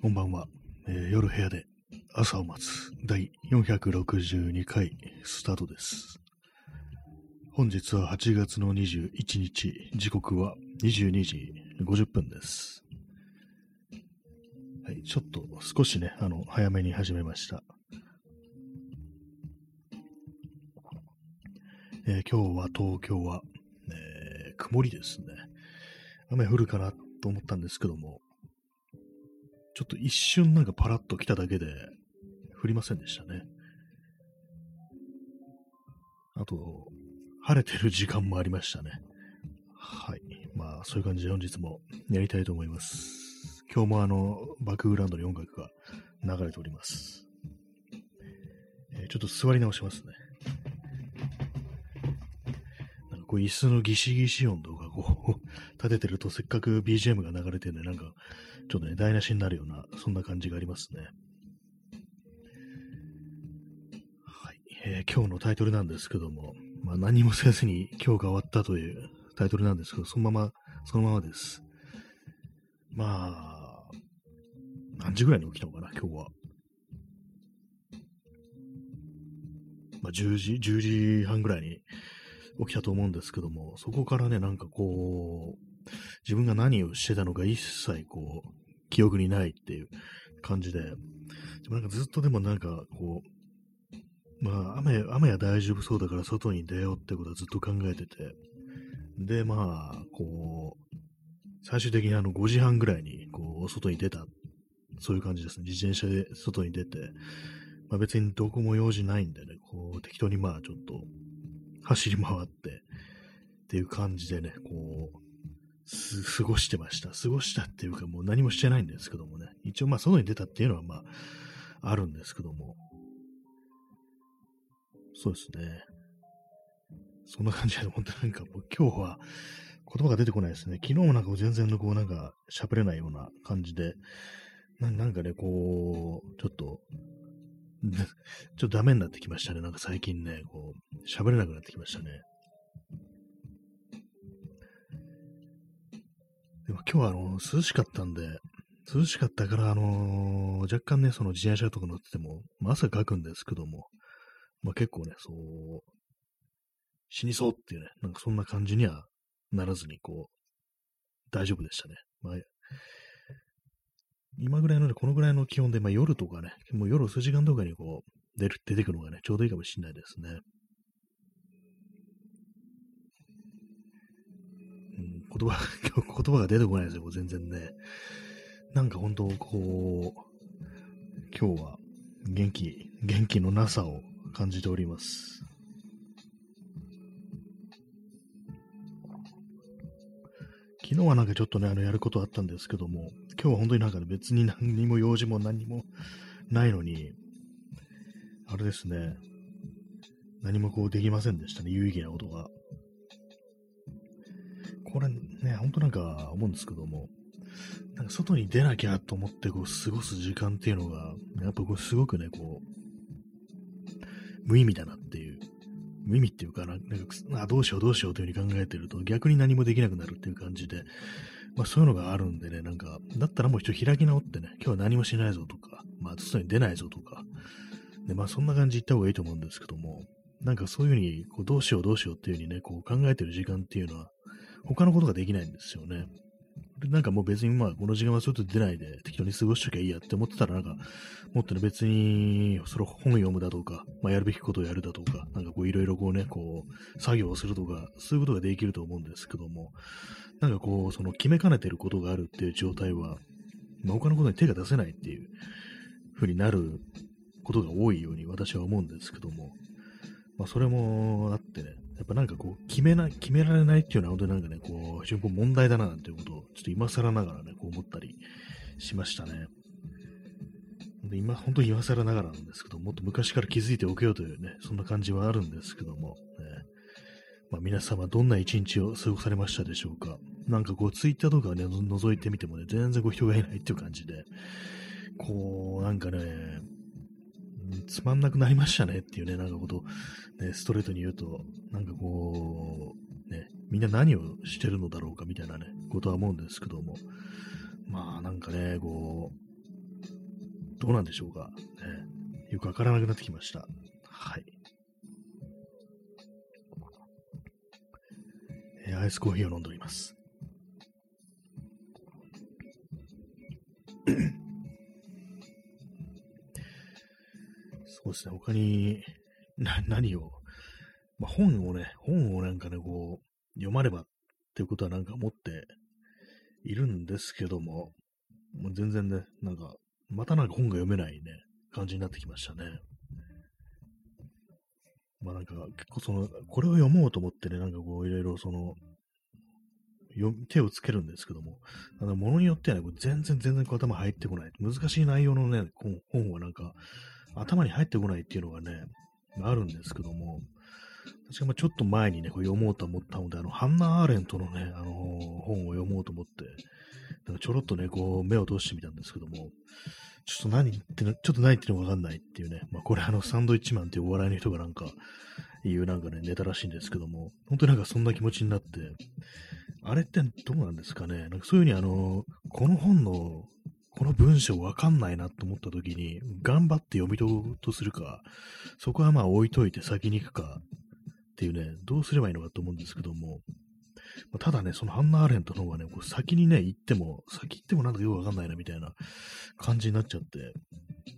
こんばんは、えー夜部屋で朝を待つ第462回スタートです。本日は8月の21日、時刻は22時50分です。はい、ちょっと少しね、あの、早めに始めました。えー今日は東京は、えー曇りですね。雨降るかなと思ったんですけども、ちょっと一瞬なんかパラッと来ただけで降りませんでしたね。あと、晴れてる時間もありましたね。はい。まあ、そういう感じで本日もやりたいと思います。今日もあの、バックグラウンドに音楽が流れております。えーちょっと座り直しますね。なんかこう椅子のギシギシ音とかこう立ててるとせっかく BGM が流れてるんでなんかちょっとね台無しになるようなそんな感じがありますね。はい、えー今日のタイトルなんですけども、まあ、何もせずに今日が終わったというタイトルなんですけど、そのまま、そのままです。まあ、何時ぐらいに起きたのかな、今日は。まあ、10時、10時半ぐらいに起きたと思うんですけども、そこからね、なんかこう、自分が何をしてたのか一切こう、記憶にないっていう感じで、でもなんかずっとでもなんかこう、まあ雨、雨は大丈夫そうだから外に出ようってことはずっと考えてて、で、まあ、こう、最終的にあの5時半ぐらいにこう、外に出た、そういう感じですね。自転車で外に出て、まあ別にどこも用事ないんでね、こう、適当にまあちょっと走り回って、っていう感じでね、こう、過ごしてました。過ごしたっていうか、もう何もしてないんですけどもね。一応、まあ、外に出たっていうのは、まあ、あるんですけども。そうですね。そんな感じで、本当なんかもう今日は言葉が出てこないですね。昨日もなんか全然こうなんか喋れないような感じで、ななんかね、こう、ちょっと、ちょっとダメになってきましたね。なんか最近ね、こう、喋れなくなってきましたね。でも今日はあの涼しかったんで、涼しかったから、あのー若干ね、その自転車とか乗ってても、まあ、汗かくんですけども、まあ結構ね、そう、死にそうっていうね、なんかそんな感じにはならずに、こう、大丈夫でしたね。まあ、今ぐらいのね、このぐらいの気温で、まあ夜とかね、もう夜数時間とかにこう、出る、出てくるのがね、ちょうどいいかもしれないですね。言葉、言葉が出てこないですよ、全然ね。なんか本当、こう、今日は元気、元気のなさを感じております。昨日はなんかちょっとね、あの、やることあったんですけども、今日は本当になんかね、別に何にも用事も何にもないのに、あれですね、何もこうできませんでしたね、有意義なことが。これね、ほんとなんか思うんですけども、なんか外に出なきゃと思ってこう過ごす時間っていうのが、やっぱこうすごくね、こう、無意味だなっていう、無意味っていうかな、なんかあどうしようどうしようというふうに考えてると逆に何もできなくなるっていう感じで、まあそういうのがあるんでね、なんか、だったらもう一度開き直ってね、今日は何もしないぞとか、まあ外に出ないぞとか、で、まあそんな感じ言った方がいいと思うんですけども、なんかそういうふうに、こうどうしようどうしようっていうふうにね、こう考えてる時間っていうのは、他のことができないんですよね。なんかもう別にまあこの時間は外出ないで適当に過ごしときゃいいやって思ってたらなんかもっとね別にそれ本読むだとか、まあ、やるべきことをやるだとか、なんかこういろいろこうね、こう作業をするとか、そういうことができると思うんですけども、なんかこうその決めかねてることがあるっていう状態は、まあ、他のことに手が出せないっていう風になることが多いように私は思うんですけども、まあそれもあってね、やっぱなんかこう、決めな、決められないっていうのは本当になんかね、こう、非常にこう問題だななんていうことを、ちょっと今更ながらね、こう思ったりしましたね。で今、本当に今更ながらなんですけど、もっと昔から気づいておけよというね、そんな感じはあるんですけども、ね、まあ皆様どんな一日を過ごされましたでしょうか。なんかこう、ツイッターとかね、覗いてみてもね、全然こう人がいないっていう感じで、こう、なんかね、つまんなくなりましたねっていうね、なんかこと、ね、ストレートに言うと、なんかこう、ね、みんな何をしてるのだろうかみたいなね、ことは思うんですけども、まあなんかね、こう、どうなんでしょうか。ね、よくわからなくなってきました。はい。えー、アイスコーヒーを飲んでおります。そうですね、他に、な、何を、まあ、本をね、本をなんかね、こう、読まればっていうことはなんか思っているんですけども、もう全然ね、なんか、またなんか本が読めないね、感じになってきましたね。まあなんか、結構その、これを読もうと思ってね、なんかこう、いろいろその、手をつけるんですけども、あの、ものによってはね、全然全然頭入ってこない。難しい内容のね、本はなんか、頭に入ってこないっていうのがね、あるんですけども、確かまちょっと前にね、こう読もうと思ったので、あの、ハンナ・アーレントのね、あのー、本を読もうと思って、なんかちょろっとね、こう、目を通してみたんですけども、ちょっと何言っての、ちょっと何言ってのかわかんないっていうね、まあこれあの、サンドイッチマンっていうお笑いの人がなんか、いうなんかね、ネタらしいんですけども、本当になんかそんな気持ちになって、あれってどうなんですかね、なんかそういうふうにあの、この本の、この文章わかんないなと思った時に、頑張って読み取ろうとするか、そこはまあ置いといて先に行くかっていうね、どうすればいいのかと思うんですけども、まただね、そのハンナ・アーレントの方はね、こう先にね、行っても、先行ってもなんかよくわかんないなみたいな感じになっちゃって、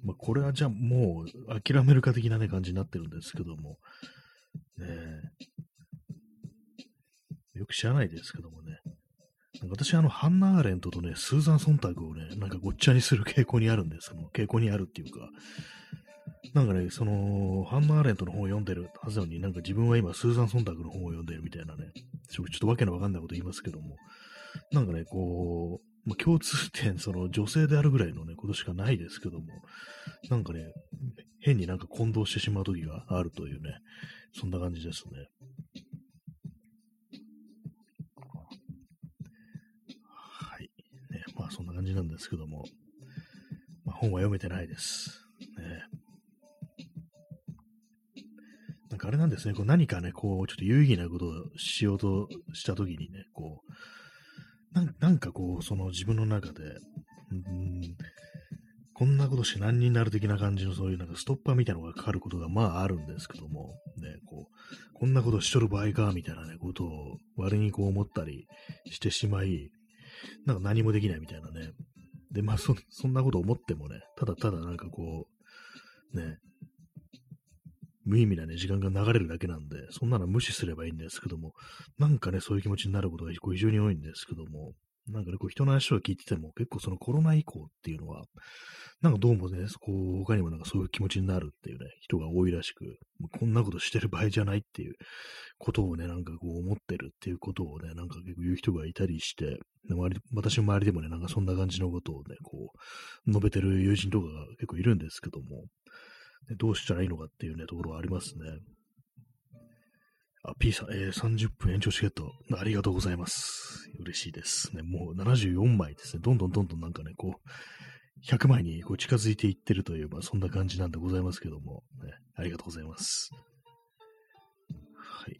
まあ、これはじゃあもう諦めるか的なね、感じになってるんですけども、ねよく知らないですけどもね。私、あの、ハンナ・アーレントとね、スーザン・ソンタグをね、なんかごっちゃにする傾向にあるんです。その傾向にあるっていうか、なんかね、その、ハンナ・アーレントの本を読んでるはずなのに、なんか自分は今、スーザン・ソンタグの本を読んでるみたいなね、ちょっとわけのわかんないこと言いますけども、なんかね、こう、まあ、共通点、その女性であるぐらいのね、ことしかないですけども、なんかね、変になんか混同してしまう時があるというね、そんな感じですね。はい。ね、まあそんな感じなんですけども、まあ、本は読めてないです。ね。なんかあれなんですね、こう何かね、こう、ちょっと有意義なことをしようとしたときにね、こうな、んかこう、その自分の中で、うんこんなことして何になる的な感じのそういうなんかストッパーみたいなのがかかることがまああるんですけども、ね、こう、こんなことしとる場合か、みたいなね、ことを割にこう思ったりしてしまい、なんか何もできないみたいなね。で、まあそ、そんなこと思ってもね、ただただなんかこう、ね、無意味なね、時間が流れるだけなんで、そんなの無視すればいいんですけども、なんかね、そういう気持ちになることが非常に多いんですけども、なんかね、こう人の話を聞いてても、結構そのコロナ以降っていうのは、なんかどうもね、こう、他にもなんかそういう気持ちになるっていうね、人が多いらしく、こんなことしてる場合じゃないっていうことをね、なんかこう思ってるっていうことをね、なんか結構言う人がいたりして、私の周りでもね、なんかそんな感じのことをね、こう、述べてる友人とかが結構いるんですけども、どうしたらいいのかっていうね、ところはありますね。あ、P さん、えー、30分延長チケット、ありがとうございます。嬉しいですね。もう74枚ですね。どんどんどんどんなんかね、こう、100枚にこう近づいていってるという、まあ、そんな感じなんでございますけども、ね、ありがとうございます。はい。ね、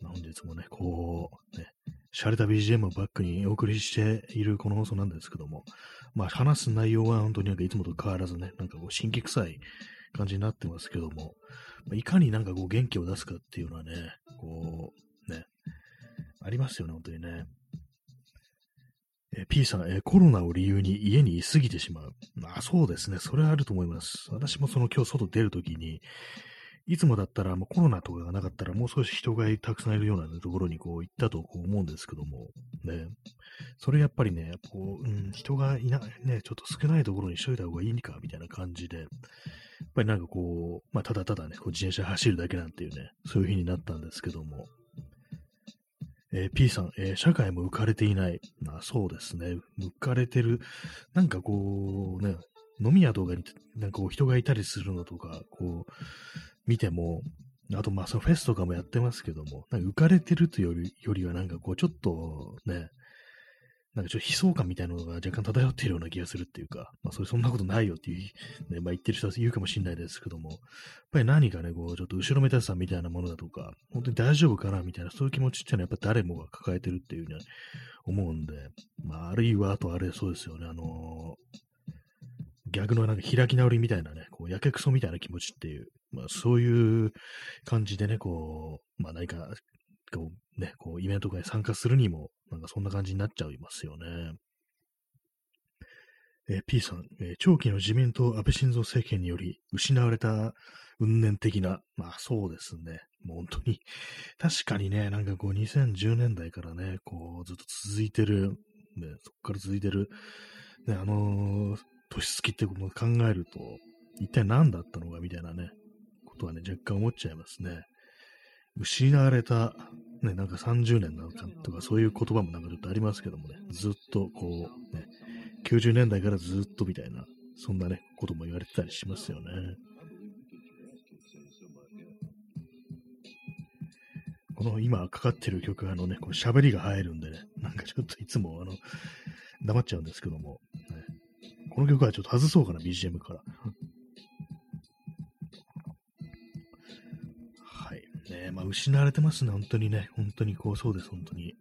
まあ、本日もね、こう、ね、洒落た BGM をバックにお送りしているこの放送なんですけども、まあ、話す内容は本当になんかいつもと変わらずね、なんかこう、新規臭い感じになってますけども、ま、いかになんかこう、元気を出すかっていうのはね、こう、ね、ありますよね、本当にね。え P さん、えコロナを理由に家に居すぎてしまう。まあ、そうですね。それはあると思います。私もその今日外出るときに、いつもだったらもうコロナとかがなかったらもう少し人がたくさんいるような、ね、ところにこう行ったとこう思うんですけども、ね。それやっぱりね、こう、うん、人がいない、ね、ちょっと少ないところにしといた方がいいんか、みたいな感じで、やっぱりなんかこう、まあ、ただただね、こう自転車走るだけなんていうね、そういう日になったんですけども、えー、P さん、えー、社会も浮かれていない。まあ、そうですね。浮かれてる。なんかこう、ね、飲み屋とかに、なんかこう人がいたりするのとか、こう、見ても、あとまあそのフェスとかもやってますけども、なんか浮かれてるというよりよりはなんかこうちょっとね、なんかちょっと悲壮感みたいなのが若干漂っているような気がするっていうか、まあそれそんなことないよっていう、ね、まあ言ってる人は言うかもしれないですけども、やっぱり何かね、こうちょっと後ろめたさみたいなものだとか、本当に大丈夫かなみたいな、そういう気持ちっていうのはやっぱ誰もが抱えてるっていうふうに思うんで、まああるいはあとあれそうですよね、あの逆のなんか開き直りみたいなね、こう、やけくそみたいな気持ちっていう、まあそういう感じでね、こう、まあ何か、こう、ね、こう、イベントとかに参加するにも、なんかそんな感じになっちゃいますよね。えー、P さん、えー、長期の自民党安倍晋三政権により失われた運念的な、まあそうですね。もう本当に、確かにね、なんかこう2010年代からね、こうずっと続いてる、ね、そこから続いてる、ね、あのー、年月ってことを考えると、一体何だったのかみたいなね、ことはね、若干思っちゃいますね。失われた、ね、なんか30年なのかとか、そういう言葉もなんかちょっとありますけどもね、ずっとこう、ね、90年代からずっとみたいな、そんなね、ことも言われてたりしますよね。この今かかってる曲、あのね、こう喋りが入るんでね、なんかちょっといつもあの、黙っちゃうんですけども、ね、この曲はちょっと外そうかな、BGM から。まあ、失われてますね、本当にね。本当にこう、そうです、本当に。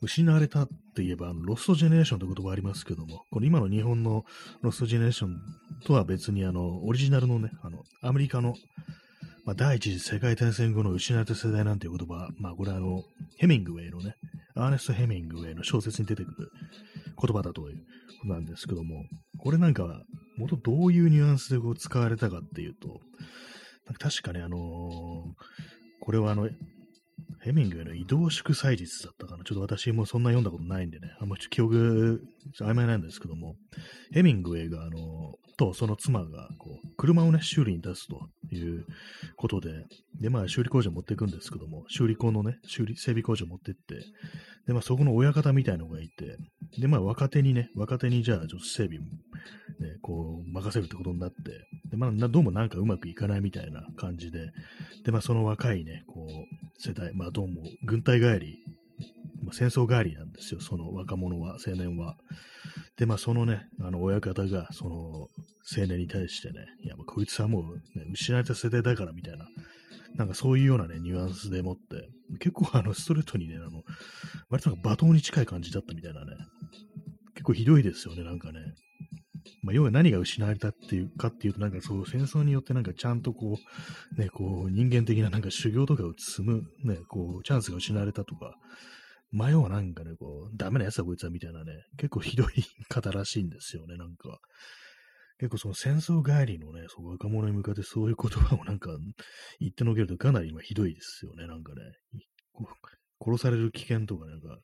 失われたって言えば、ロストジェネレーションという言葉ありますけども、この今の日本のロストジェネレーションとは別に、あの、オリジナルのね、あの、アメリカの、まあ、第一次世界大戦後の失われた世代なんていう言葉、まあ、これはあの、ヘミングウェイのね、アーネスト・ヘミングウェイの小説に出てくる言葉だということなんですけども、これなんかは、元どういうニュアンスでこう使われたかっていうと、確かね、あのー、これはあの、ヘミングウェイの移動祝祭日だったかな。ちょっと私もそんな読んだことないんでね、あんまり記憶曖昧なんですけども、ヘミングウェイが、あの、とその妻が、こう、車をね、修理に出すと。いうことで、で、まあ、修理工場持っていくんですけども、修理工のね、修理、整備工場持ってって、で、まあ、そこの親方みたいのがいて、で、まあ、若手にね、若手にじゃあ、ちょっと整備、ね、こう、任せるってことになって、で、まあ、どうもなんかうまくいかないみたいな感じで、で、まあ、その若いね、こう、世代、まあ、どうも、軍隊帰り、まあ、戦争帰りなんですよ、その若者は、青年は。で、まあ、そのね、あの、親方が、その、青年に対してね、いや、こいつはもう、ね、失われた世代だからみたいな、なんかそういうようなね、ニュアンスでもって、結構あの、ストレートにね、あの、割となんか罵倒に近い感じだったみたいなね、結構ひどいですよね、なんかね。まあ、要は何が失われたっていうかっていうと、なんかそう戦争によってなんかちゃんとこう、ね、こう人間的ななんか修行とかを積む、ね、こうチャンスが失われたとか、まあ、要はなんかね、こう、ダメなやつだこいつはみたいなね、結構ひどい方らしいんですよね、なんか。結構その戦争帰りのね、そう若者に向かってそういう言葉をなんか言ってのけるとかなり今ひどいですよね、なんかね。殺される危険とかなんか、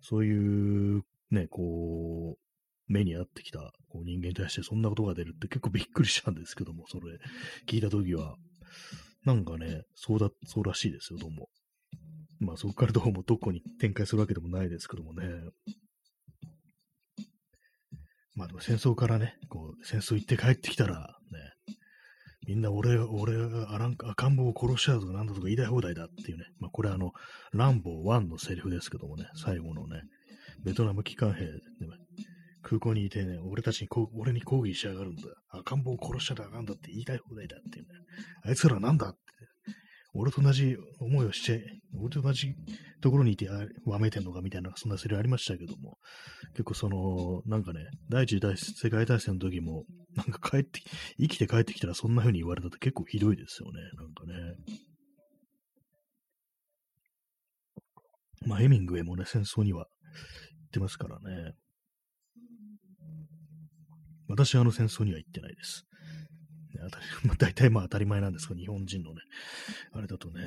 そういうね、こう、目に合ってきたこう人間に対してそんなことが出るって結構びっくりしたんですけども、それ聞いたときは。なんかね、そうだ、そうらしいですよ、どうも。まあそこからどうもどこに展開するわけでもないですけどもね。まあでも戦争からね、こう、戦争行って帰ってきたら、ね、みんな俺が、俺が赤ん坊を殺しちゃうとかなんだとか言いたい放題だっていうね。まあこれあの、ランボー1のセリフですけどもね、最後のね、ベトナム機関兵で、ね、空港にいてね、俺たちにこ、俺に抗議しやがるんだ。赤ん坊を殺しちゃあかんだって言いたい放題だっていうね。あいつらなんだって、俺と同じ思いをして、俺と同じところにいてわめてんのかみたいな、そんなセリありましたけども、結構その、なんかね、第一次世界大戦の時も、なんか帰って、生きて帰ってきたらそんな風に言われたって結構ひどいですよね、なんかね。まあ、ヘミングウェイもね、戦争には行ってますからね。私はあの戦争には行ってないです。ね、まあ、大体まあ当たり前なんですけど、日本人のね、あれだとね。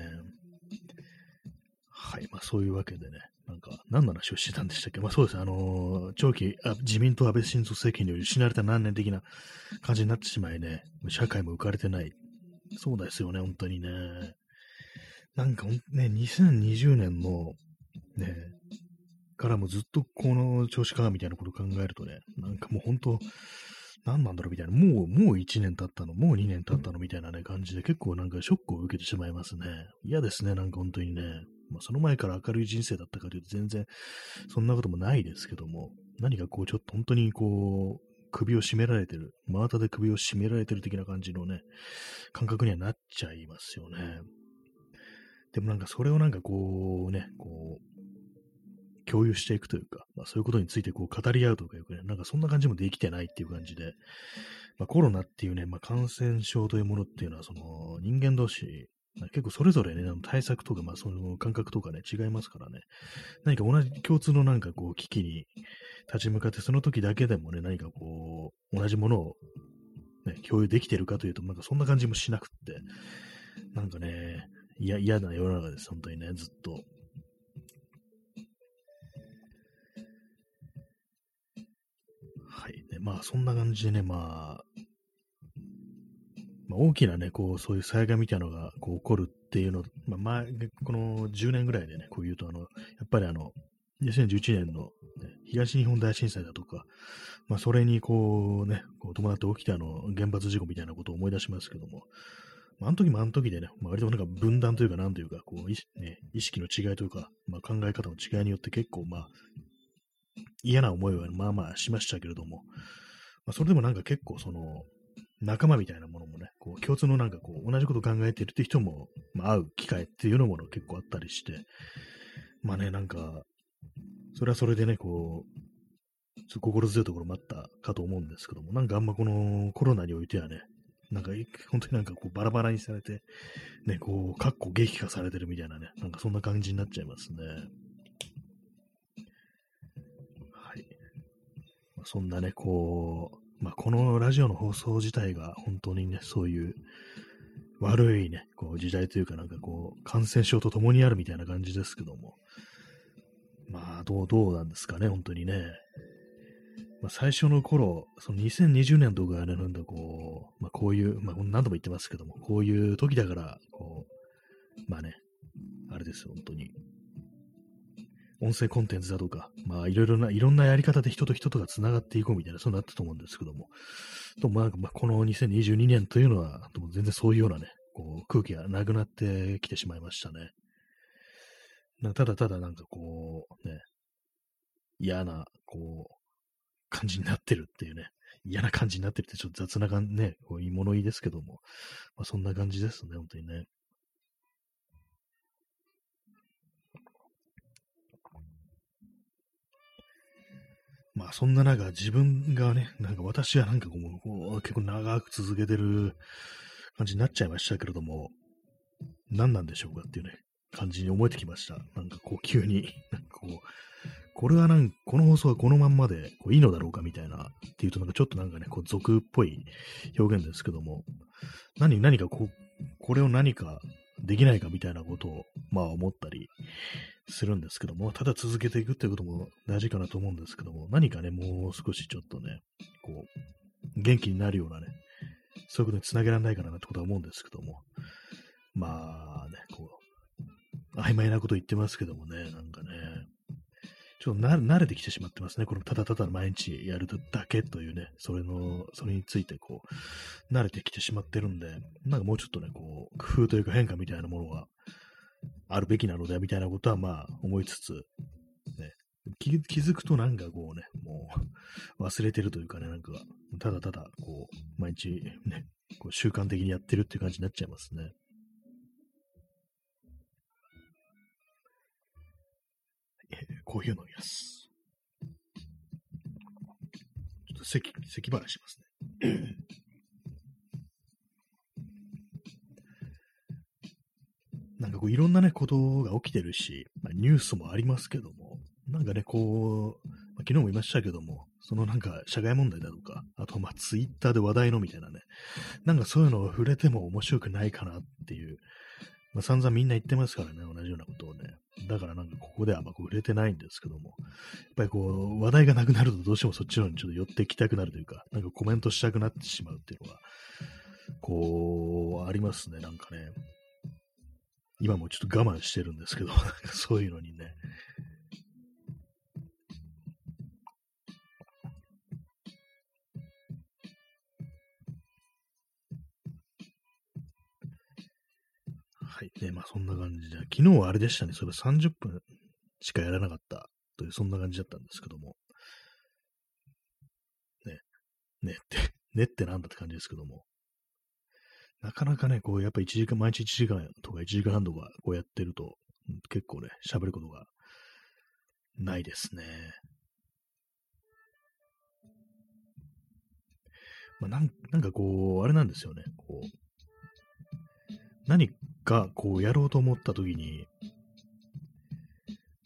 はい、まあそういうわけでね、なんか、何の話をしてたんでしたっけ？まあそうです、あのー、長期あ、自民党安倍晋三政権により失われた何年的な感じになってしまいね、社会も浮かれてない。そうですよね、本当にね。なんかね、2020年の、ね、からもずっとこの調子かみたいなことを考えるとね、なんかもう本当、何なんだろうみたいな、もう、もう1年経ったの、もう2年経ったのみたいなね、感じで結構なんかショックを受けてしまいますね。嫌ですね、なんか本当にね。まあ、その前から明るい人生だったかというと全然そんなこともないですけども、何かこうちょっと本当にこう、首を絞められてる、真綿で首を絞められてる的な感じのね、感覚にはなっちゃいますよね。でもなんかそれをなんかこうね、こう、共有していくというか、まあ、そういうことについてこう語り合うとかいうかね、なんかそんな感じもできてないっていう感じで、まあ、コロナっていうね、まあ、感染症というものっていうのは、その人間同士、結構それぞれね、対策とか、まあ、その感覚とかね、違いますからね。何か同じ共通のなんかこう、危機に立ち向かって、その時だけでもね、何かこう、同じものを、ね、共有できてるかというと、なんかそんな感じもしなくって、なんかね、嫌な世の中です、本当にね、ずっと。まあ、そんな感じでね、まあ、まあ、大きなね、こう、そういう災害みたいなのがこう起こるっていうの、まあ、前、この10年ぐらいでね、こう言うと、あの、やっぱりあの、2011年の、ね、東日本大震災だとか、まあ、それにこうね、こう伴って起きたあの原発事故みたいなことを思い出しますけども、あ、の時もあの時でね、まあ、割となんか分断というか、なんというか、こう、ね、意識の違いというか、まあ、考え方の違いによって結構、まあ、嫌な思いはまあまあしましたけれども、まあ、それでもなんか結構その、仲間みたいなものもね、こう共通のなんかこう、同じこと考えてるって人も、まあ、会う機会っていうのも結構あったりして、まあね、なんか、それはそれでね、こう、心強いところもあったかと思うんですけども、なんかあんまこのコロナにおいてはね、なんか本当になんかこうバラバラにされて、ね、こう、かっこ激化されてるみたいなね、なんかそんな感じになっちゃいますね。はい。そんなね、こう、まあ、このラジオの放送自体が本当にね、そういう悪いね、こう時代というかなんかこう、感染症と共にあるみたいな感じですけども、まあ、どう、どうなんですかね、本当にね。まあ、最初の頃、その2020年とかね、なんだこう、まあ、こういう、まあ、何度も言ってますけども、こういう時だから、こう、まあね、あれですよ、本当に。音声コンテンツだとか、まあいろいろな、いろんなやり方で人と人とが繋がっていこうみたいな、そうなったと思うんですけども、とまあ、まあ、この2022年というのは、全然そういうようなね、こう空気がなくなってきてしまいましたね。ただただなんかこう、ね、嫌な、こう、感じになってるっていうね、嫌な感じになってるってちょっと雑な感じね、こういう物言いですけども、まあそんな感じですね、本当にね。まあそんな中、自分がね、なんか私はなんかこう、結構長く続けてる感じになっちゃいましたけれども、何なんでしょうかっていうね、感じに思えてきました。なんかこう急に、なんかこう、これはなんか、この放送はこのまんまでこういいのだろうかみたいな、っていうとなんかちょっとなんかね、こう俗っぽい表現ですけども、何、何かこう、これを何かできないかみたいなことを、まあ思ったりするんですけども、ただ続けていくっていうことも大事かなと思うんですけども、何かね、もう少しちょっとね、こう、元気になるようなね、そういうことにつなげられないかなってことは思うんですけども、まあね、こう、曖昧なこと言ってますけどもね、なんかね、ちょっと慣れてきてしまってますね。このただただ毎日やるだけというね、それの、それについてこう、慣れてきてしまってるんで、なんかもうちょっとね、こう、工夫というか変化みたいなものがあるべきなので、みたいなことはまあ思いつつ、ね、気づくとなんかこうね、もう忘れてるというかね、なんか、ただただこう、毎日ね、こう習慣的にやってるっていう感じになっちゃいますね。コーヒーを飲みます。ちょっと咳、咳払いしますね。なんかこういろんなね、ことが起きてるし、まあ、ニュースもありますけども、なんかね、こう、昨日も言いましたけども、そのなんか社会問題だとか、あとまあツイッターで話題のみたいなね、なんかそういうのを触れても面白くないかなっていう、まあ、散々みんな言ってますからね、同じようなことをね。だからなんかここではあんまこう売れてないんですけども、やっぱりこう、話題がなくなるとどうしてもそっちの方にちょっと寄ってきたくなるというか、なんかコメントしたくなってしまうっていうのは、こう、ありますね、なんかね。今もちょっと我慢してるんですけど、そういうのにね。で、まあそんな感じで、昨日はあれでしたね。それ30分しかやらなかったという、そんな感じだったんですけども。ね。ねって、ねってなんだって感じですけども。なかなかね、こう、やっぱ1時間、毎日1時間とか1時間半とかこうやってると、結構ね、喋ることがないですね。まあ、なんなんかこう、あれなんですよね。こう、何かこうやろうと思った時に、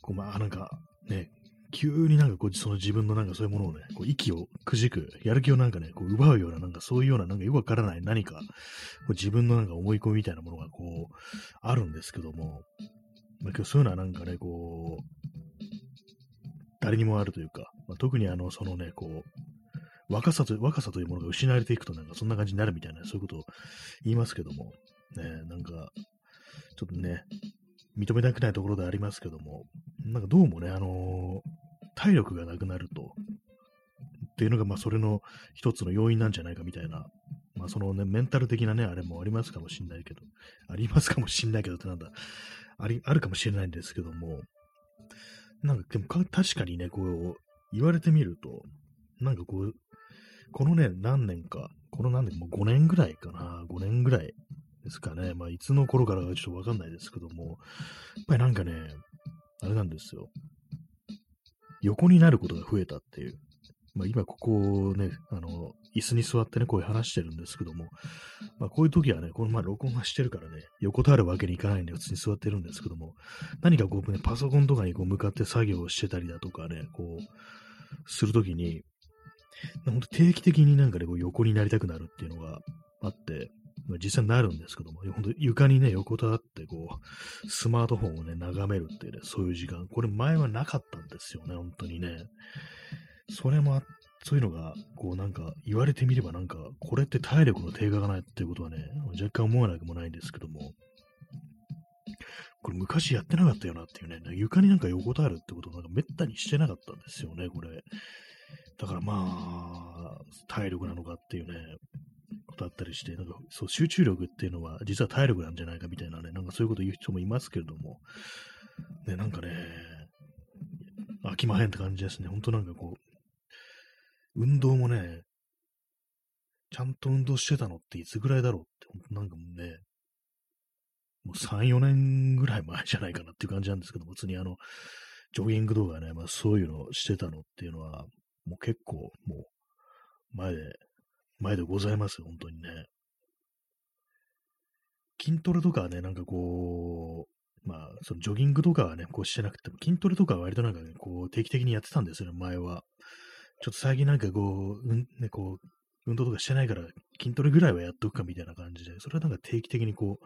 こうまあなんかね、急になんかこう、その自分のなんかそういうものをね、こう息をくじく、やる気をなんかね、こう奪うような、なんかそういうような、なんかよくわからない何か、こう自分のなんか思い込みみたいなものがこう、あるんですけども、まあ、今日そういうのはなんかね、こう、誰にもあるというか、まあ、特にあの、そのね、こう、若さと、若さというものが失われていくとなんかそんな感じになるみたいな、そういうことを言いますけども、ね、なんか、ちょっとね、認めたくないところでありますけども、なんかどうもね、あのー、体力がなくなると、っていうのが、まあ、それの一つの要因なんじゃないかみたいな、まあ、そのね、メンタル的なね、あれもありますかもしんないけど、ありますかもしんないけどってなんだ、あり、あるかもしれないんですけども、なんか、でも確かにね、こう、言われてみると、なんかこう、このね、何年か、この何年、も5年ぐらいかな、5年ぐらいですかね。まあ、いつの頃からかちょっとわかんないですけども、やっぱりなんかね、あれなんですよ。横になることが増えたっていう。まあ、今ここね、あの、椅子に座ってね、こういう話してるんですけども、まあ、こういう時はね、このまあ録音はしてるからね、横たわるわけにいかないんで、普通に座ってるんですけども、何かこうね、パソコンとかにこう向かって作業をしてたりだとかね、こう、するときに、本当定期的になんかね、こう横になりたくなるっていうのがあって、ま、実際になるんですけども、本当床にね、横たわって、こう、スマートフォンをね、眺めるっていうね、そういう時間、これ前はなかったんですよね、本当にね。それも、そういうのが、こうなんか言われてみればなんか、これって体力の低下がないっていうことはね、若干思わなくもないんですけども、これ昔やってなかったよなっていうね、床になんか横たわるってことをなんかめったにしてなかったんですよね、これ。だからまあ、体力なのかっていうね、ことあったりして、なんかそう集中力っていうのは実は体力なんじゃないかみたいなね、なんかそういうこと言う人もいますけれども、ね、なんかね、飽きまへんって感じですね。ほんとなんかこう、運動もね、ちゃんと運動してたのっていつぐらいだろうって、ほんとなんかもうね、もう3、4年ぐらい前じゃないかなっていう感じなんですけど、別にあの、ジョギング動画ね、まあそういうのをしてたのっていうのは、もう結構もう前で前でございます、本当にね。筋トレとかはね、なんかこう、まあ、そのジョギングとかはね、こうしてなくても、筋トレとかは割となんかね、こう、定期的にやってたんですよね、前は。ちょっと最近なんかこう、うんね、こう、運動とかしてないから、筋トレぐらいはやっとくかみたいな感じで、それはなんか定期的にこ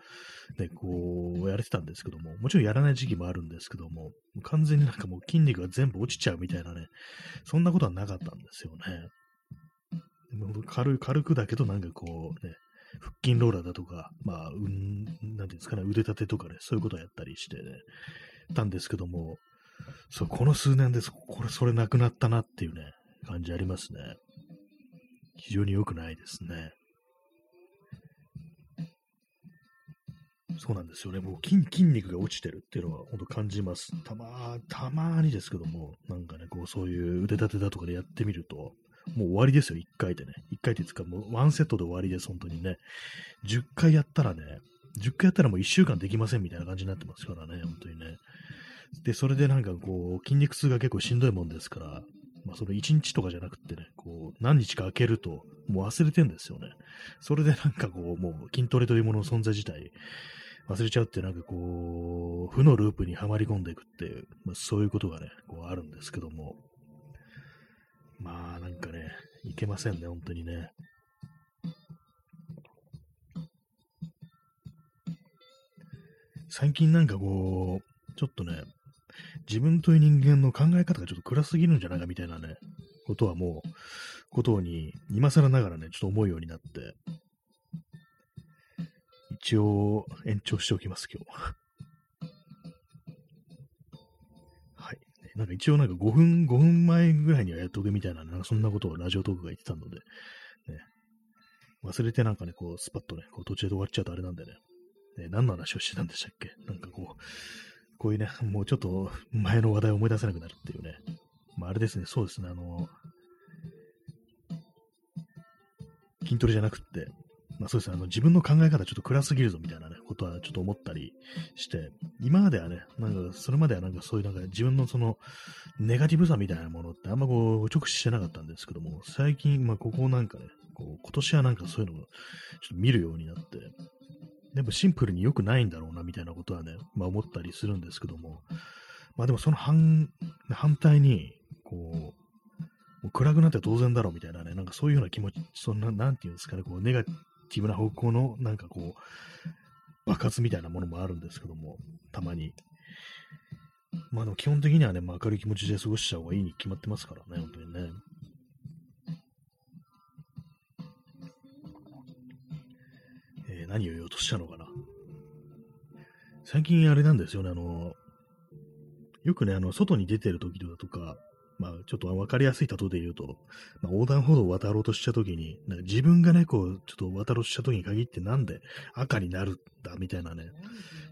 う、ね、こう、やれてたんですけども、もちろんやらない時期もあるんですけども、完全になんかもう筋肉が全部落ちちゃうみたいなね、そんなことはなかったんですよね。軽い、軽くだけど、なんかこうね、腹筋ローラーだとか、まあ、うん、なんていうんですかね、腕立てとかね、そういうことをやったりしてね、たんですけども、そう、この数年です。これ、それなくなったなっていうね、感じありますね。非常に良くないですね。そうなんですよね。もう筋筋肉が落ちてるっていうのは本当感じます。たま、たまにですけども、なんかね、こうそういう腕立てだとかでやってみると、もう終わりですよ、1回でね。1回っていうか、もうワンセットで終わりです、本当にね。10回やったらね、10回やったらもう1週間できませんみたいな感じになってますからね、本当にね。で、それでなんかこう、筋肉痛が結構しんどいもんですから、まあその1日とかじゃなくってね、こう、何日か空けると、もう忘れてんですよね。それでなんかこう、もう筋トレというものの存在自体、忘れちゃうってなんかこう、負のループにはまり込んでいくっていう、まあ、そういうことがね、こうあるんですけども、まあ、なんかね、いけませんね、本当にね。最近なんかこう、ちょっとね、自分という人間の考え方がちょっと暗すぎるんじゃないかみたいなね、ことはもう、ことに、今更ながらね、ちょっと思うようになって、一応延長しておきます、今日。なんか一応なんか5分、5分前ぐらいにはやっとけみたいな、なんかそんなことをラジオトークが言ってたので、ね、忘れてなんかね、こう、スパッとね、こう途中で終わっちゃうとあれなんでね、ね何の話をしてたんでしたっけ？なんかこう、こういうね、もうちょっと前の話題を思い出せなくなるっていうね。まああれですね、そうですね、あの、筋トレじゃなくって、まあそうですね、あの自分の考え方ちょっと暗すぎるぞみたいなね、ことはちょっと思ったりして、今まではね、なんかそれまではなんかそういうなんか自分のその、ネガティブさみたいなものってあんまこう、直視してなかったんですけども、最近、まあ、ここなんかね、こう、今年はなんかそういうのをちょっと見るようになって、でもシンプルに良くないんだろうな、みたいなことはね、まあ思ったりするんですけども、まあでもその反、反対に、こう、暗くなって当然だろうみたいなね、なんかそういうような気持ち、そんな、なんていうんですかね、こう、ネガティブな方向の、なんかこう、爆発みたいなものもあるんですけども、たまに。まあでも基本的にはね、まあ、明るい気持ちで過ごしちゃう方がいいに決まってますからね、本当にね。えー、何を言おうとしたのかな。最近あれなんですよね、あの、よくね、あの、外に出てる時だとか、まあ、ちょっと分かりやすい例で言うと、まあ、横断歩道を渡ろうとしたときに、なんか自分がね、こう、ちょっと渡ろうとしたときに限ってなんで赤になるんだ、みたいなね、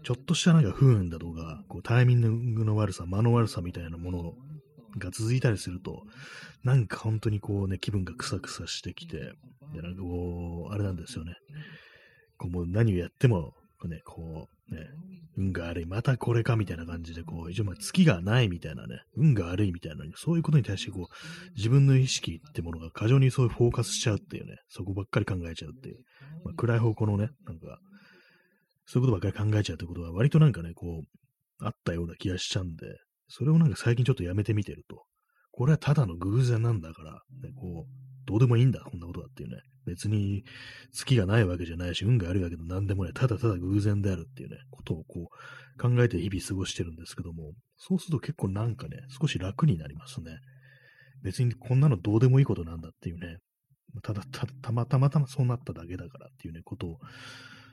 ちょっとしたなんか不運だとか、こう、タイミングの悪さ、間の悪さみたいなものが続いたりすると、なんか本当にこうね、気分がクサクサしてきて、で、なんかこう、あれなんですよね。こう、もう何をやっても、ね、こう、ね、運が悪い、またこれかみたいな感じで、こう、一応まあ月がないみたいなね、運が悪いみたいな、そういうことに対して、こう、自分の意識ってものが過剰にそういうフォーカスしちゃうっていうね、そこばっかり考えちゃうっていう、まあ、暗い方向のね、なんか、そういうことばっかり考えちゃうってことは、割となんかね、こう、あったような気がしちゃうんで、それをなんか最近ちょっとやめてみてると、これはただの偶然なんだから、ね、こう、どうでもいいんだ、こんなことだっていうね。別に月がないわけじゃないし、運があるわけでも何でもない。ただただ偶然であるっていうね、ことをこう考えて日々過ごしてるんですけども、そうすると結構なんかね、少し楽になりますね。別にこんなのどうでもいいことなんだっていうね、ただたたまたまたまそうなっただけだからっていうね、ことを、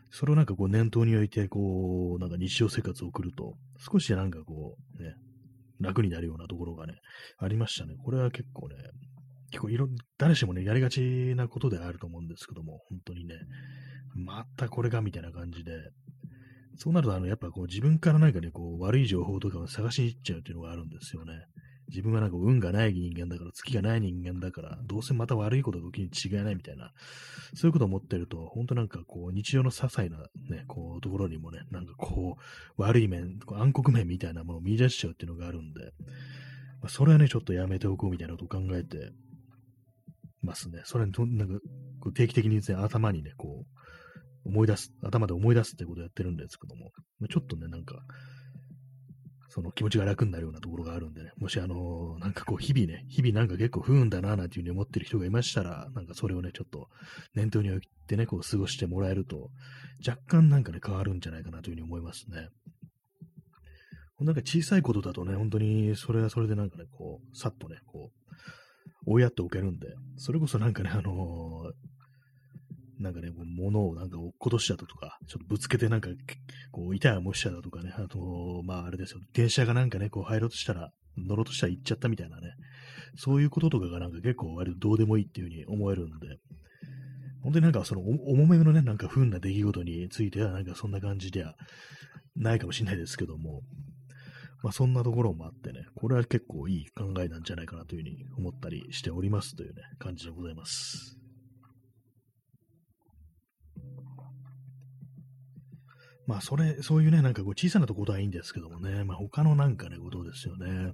それをなんかこう念頭に置いて、こう、なんか日常生活を送ると、少しなんかこう、ね、楽になるようなところがね、ありましたね。これは結構ね、結構いろ、誰しもね、やりがちなことであると思うんですけども、本当にね、またこれがみたいな感じで、そうなると、あの、やっぱこう自分からなんかね、こう悪い情報とかを探しに行っちゃうっていうのがあるんですよね。自分はなんか運がない人間だから、月がない人間だから、どうせまた悪いことが起きに違いないみたいな、そういうことを思ってると、本当なんかこう、日常の些細なね、こう、ところにもね、なんかこう、悪い面、暗黒面みたいなものを見出しちゃうっていうのがあるんで、まあ、それはね、ちょっとやめておこうみたいなことを考えて、ますね。それにと、なんか、定期的に、ね、頭にね、こう、思い出す、頭で思い出すってことをやってるんですけども、ちょっとね、なんか、その気持ちが楽になるようなところがあるんでね、もしあのー、なんかこう、日々ね、日々なんか結構不運だな、なんていうふうに思ってる人がいましたら、なんかそれをね、ちょっと念頭に置いてね、こう過ごしてもらえると、若干なんかね、変わるんじゃないかなというふうに思いますね。なんか小さいことだとね、本当にそれはそれでなんかね、こう、さっとね、こう、追いやっておけるんで、それこそなんかね、あのー、なんかね、物をなんか落っことしちゃったとか、ちょっとぶつけてなんか、こう、痛い思いしちゃったとかね、あと、まああれですよ、電車がなんかね、こう入ろうとしたら、乗ろうとしたら行っちゃったみたいなね、そういうこととかがなんか結構割とどうでもいいっていうふうに思えるんで、本当になんかその重めのね、なんか不運な出来事についてはなんかそんな感じではないかもしれないですけども、まあそんなところもあってね、これは結構いい考えなんじゃないかなというふうに思ったりしておりますというね、感じでございます。まあそれ、そういうね、なんかこう小さなところはいいんですけどもね、まあ他のなんかね、ことですよね。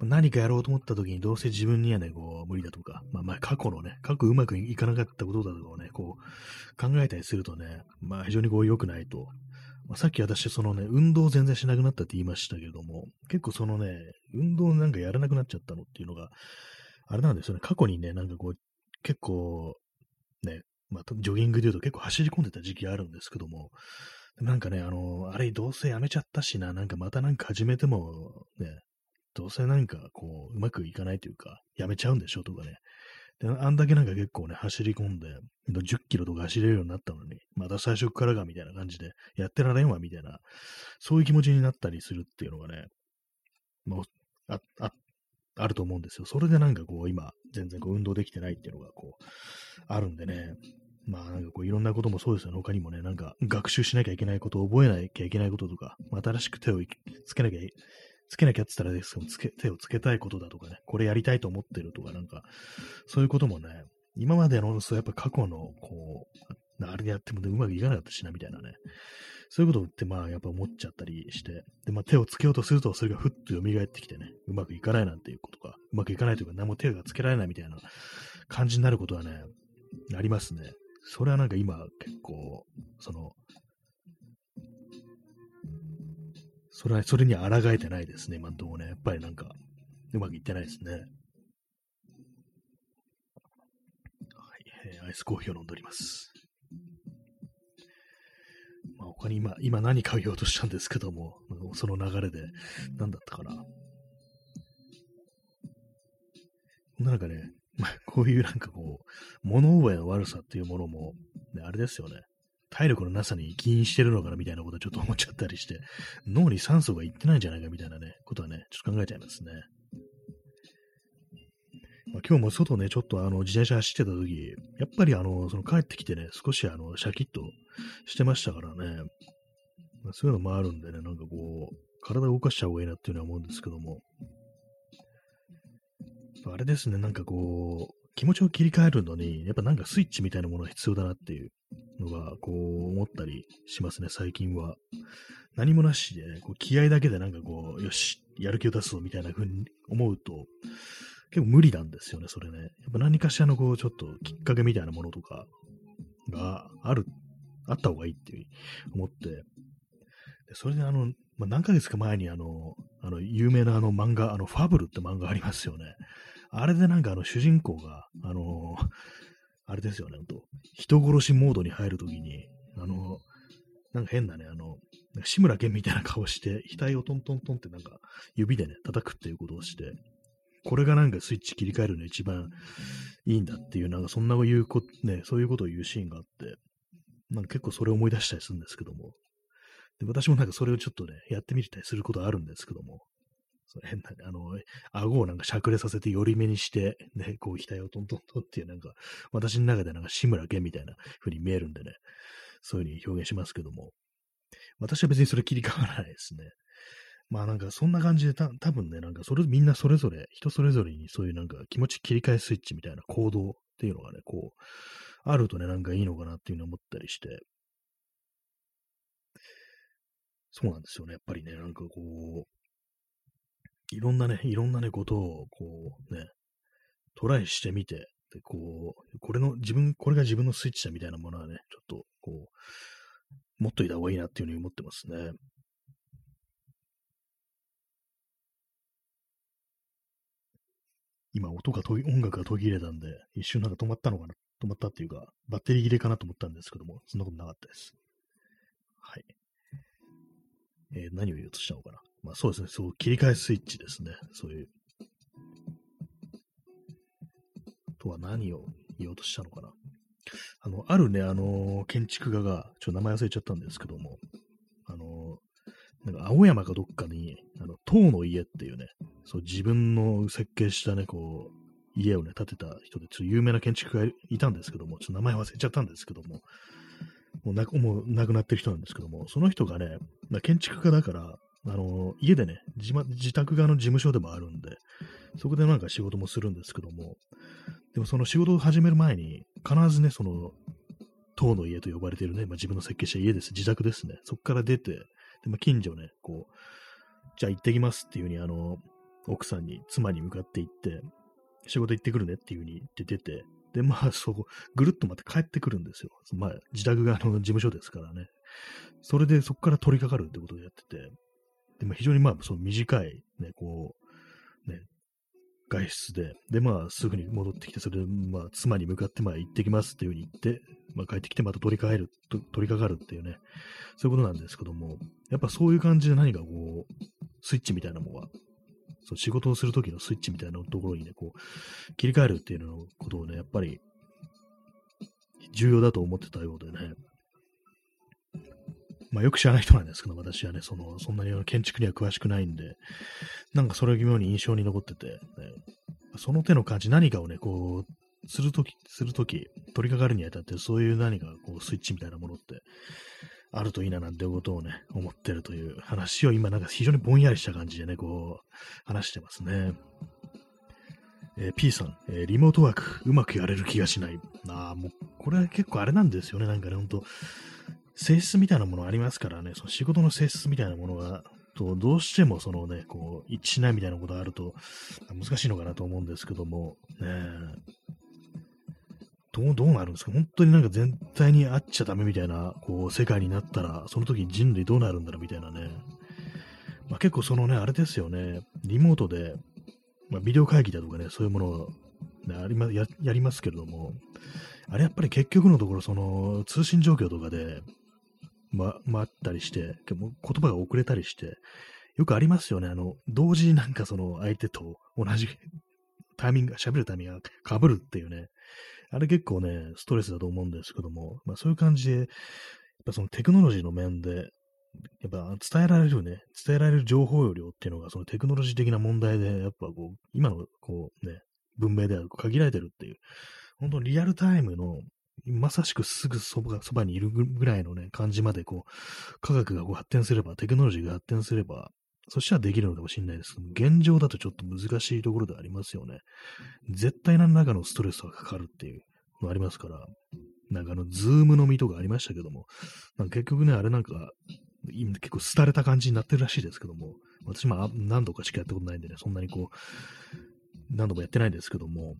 何かやろうと思った時にどうせ自分にはね、こう、無理だとか、まあまあ過去のね、過去うまくいかなかったことだとかをね、こう、考えたりするとね、まあ非常にこう良くないとまあ、さっき私、そのね、運動全然しなくなったって言いましたけども、結構そのね、運動なんかやらなくなっちゃったのっていうのが、あれなんですよね、過去にね、なんかこう、結構、ね、まあ、ジョギングで言うと結構走り込んでた時期あるんですけども、なんかね、あの、あれどうせやめちゃったしな、なんかまたなんか始めても、ね、どうせなんかこう、うまくいかないというか、やめちゃうんでしょとかね、で、あんだけなんか結構ね、走り込んで、10キロとか走れるようになったのに、また最初からがみたいな感じで、やってられんわみたいな、そういう気持ちになったりするっていうのがね、もう、あ、あ、あると思うんですよ。それでなんかこう、今、全然こう運動できてないっていうのがこう、あるんでね、まあなんかこういろんなこともそうですよね。他にもね、なんか学習しなきゃいけないこと、覚えなきゃいけないこととか、新しく手をつけなきゃつけなきゃって言ったらですけど、つけ、手をつけたいことだとかね、これやりたいと思ってるとか、なんか、そういうこともね、今までの、そうやっぱ過去の、こう、あれでやっても、ね、うまくいかなかったしな、みたいなね、そういうことってまあやっぱ思っちゃったりして、で、まあ手をつけようとするとそれがふっと蘇ってきてね、うまくいかないなんていうことか、うまくいかないというか何も手がつけられないみたいな感じになることはね、ありますね。それはなんか今結構、その、それは、それに抗えてないですね、今んとこね。やっぱりなんか、うまくいってないですね。はい、えー、アイスコーヒーを飲んでおります。まあ、他に今、今何買おうとしたんですけども、その流れで、何だったかな。なんかね、まあ、こういうなんかこう、物覚えの悪さっていうものも、ね、あれですよね。体力のなさに起因してるのかなみたいなことはちょっと思っちゃったりして、脳に酸素がいってないんじゃないかみたいなね、ことはね、ちょっと考えちゃいますね。まあ、今日も外ね、ちょっとあの、自転車走ってた時、やっぱりあの、その帰ってきてね、少しあの、シャキッとしてましたからね、まあ、そういうのもあるんでね、なんかこう、体を動かしちゃう方がいいなっていうのは思うんですけども、あれですね、なんかこう、気持ちを切り替えるのに、やっぱなんかスイッチみたいなものが必要だなっていう。のが、こう、思ったりしますね、最近は。何もなしで、ね、こう気合だけでなんかこう、よし、やる気を出すぞみたいな風に思うと、結構無理なんですよね、それね。やっぱ何かしらのこう、ちょっときっかけみたいなものとかがある、あった方がいいっていう思って、でそれであの、まあ、何ヶ月か前にあの、あの、有名なあの漫画、あの、ファブルって漫画ありますよね。あれでなんかあの主人公が、あのー、あれですよね、と。人殺しモードに入るときに、あの、なんか変なね、あの、志村けんみたいな顔して、額をトントントンってなんか指でね、叩くっていうことをして、これがなんかスイッチ切り替えるの一番いいんだっていう、なんかそんな言うこ、ね、そういうことを言うシーンがあって、なんか結構それを思い出したりするんですけども、で私もなんかそれをちょっとね、やってみたりすることあるんですけども、そ変な、あの、顎をなんかしゃくれさせて寄り目にして、ね、こう額をトントントンっていうなんか、私の中でなんか志村けんみたいな風に見えるんでね、そういう風に表現しますけども、私は別にそれ切り替わらないですね。まあなんかそんな感じでた多分ね、なんかそれみんなそれぞれ、人それぞれにそういうなんか気持ち切り替えスイッチみたいな行動っていうのがね、こう、あるとね、なんかいいのかなっていうふうに思ったりして、そうなんですよね。やっぱりね、なんかこう、いろんなね、いろんなね、ことを、こうね、トライしてみて、で、こう、これの、自分、これが自分のスイッチだみたいなものはね、ちょっと、こう、持っといた方がいいなっていうふうに思ってますね。今、音が音楽が途切れたんで、一瞬なんか止まったのかな、止まったっていうか、バッテリー切れかなと思ったんですけども、そんなことなかったです。はい。えー、何を言おうとしたのかな？まあそうですね、そう、切り替えスイッチですね。そういう。とは何を言おうとしたのかな。あの、あるね、あの、建築家が、ちょっと名前忘れちゃったんですけども、あの、なんか青山かどっかに、あの、塔の家っていうね、そう自分の設計したね、こう、家をね、建てた人で、ちょっと有名な建築家がいたんですけども、ちょっと名前忘れちゃったんですけども、もうなもう亡くなってる人なんですけども、その人がね、建築家だから、あの、家でね自、自宅側の事務所でもあるんで、そこでなんか仕事もするんですけども、でもその仕事を始める前に、必ずね、その、塔の家と呼ばれているね、まあ、自分の設計した家です、自宅ですね。そこから出て、でまあ、近所ね、こう、じゃあ行ってきますっていう風に、あの、奥さんに、妻に向かって行って、仕事行ってくるねっていう風に言って出て、で、まあ、そこ、ぐるっとまた帰ってくるんですよ。まあ、自宅側の事務所ですからね。それでそこから取り掛かるってことをやってて、でも非常にまあ、その短い、ね、こう、ね、外出で、で、まあ、すぐに戻ってきて、それで、まあ、妻に向かって、まあ、行ってきますっていうふうに言って、まあ、帰ってきて、また取り替える、取り掛かるっていうね、そういうことなんですけども、やっぱそういう感じで何かこう、スイッチみたいなものは、そう仕事をするときのスイッチみたいなところにね、こう、切り替えるっていうのことをね、やっぱり、重要だと思ってたようでね、まあよく知らない人なんですけど、私はね、その、そんなに建築には詳しくないんで、なんかそれが妙に印象に残ってて、ね、その手の感じ、何かをね、こう、するとき、するとき、取り掛かるにあたって、そういう何か、こう、スイッチみたいなものって、あるといいななんてことをね、思ってるという話を今なんか非常にぼんやりした感じでね、こう、話してますね。えー、P さん、えー、リモートワーク、うまくやれる気がしない。ああ、もう、これは結構あれなんですよね。なんかね、ほんと、性質みたいなものありますからね、その仕事の性質みたいなものが、とどうしてもそのね、こう、一致しないみたいなことがあると、難しいのかなと思うんですけども、ねどう、どうなるんですか？本当になんか全体に合っちゃダメみたいな、こう、世界になったら、その時人類どうなるんだろうみたいなね。まあ、結構そのね、あれですよね、リモートで、まあ、ビデオ会議だとかね、そういうものを、ね、ありまややりますけれども、あれやっぱり結局のところ、その通信状況とかで、ま、待ったりして、言葉が遅れたりして、よくありますよね。あの、同時になんかその相手と同じタイミング、喋るタイミングが被るっていうね。あれ結構ね、ストレスだと思うんですけども、まあそういう感じで、やっぱそのテクノロジーの面で、やっぱ伝えられるね、伝えられる情報量っていうのがそのテクノロジー的な問題で、やっぱこう、今のこうね、文明では限られてるっていう、本当リアルタイムのまさしくすぐそばそばにいるぐらいのね、感じまでこう、科学がこう発展すれば、テクノロジーが発展すれば、そしたらできるのかもしれないですけど、現状だとちょっと難しいところでありますよね。絶対何らかのストレスがかかるっていうのありますから、なんかあの、ズームのみとかありましたけども、なんか結局ね、あれなんか、結構廃れた感じになってるらしいですけども、私も何度かしかやったことないんでね、そんなにこう、何度もやってないんですけども、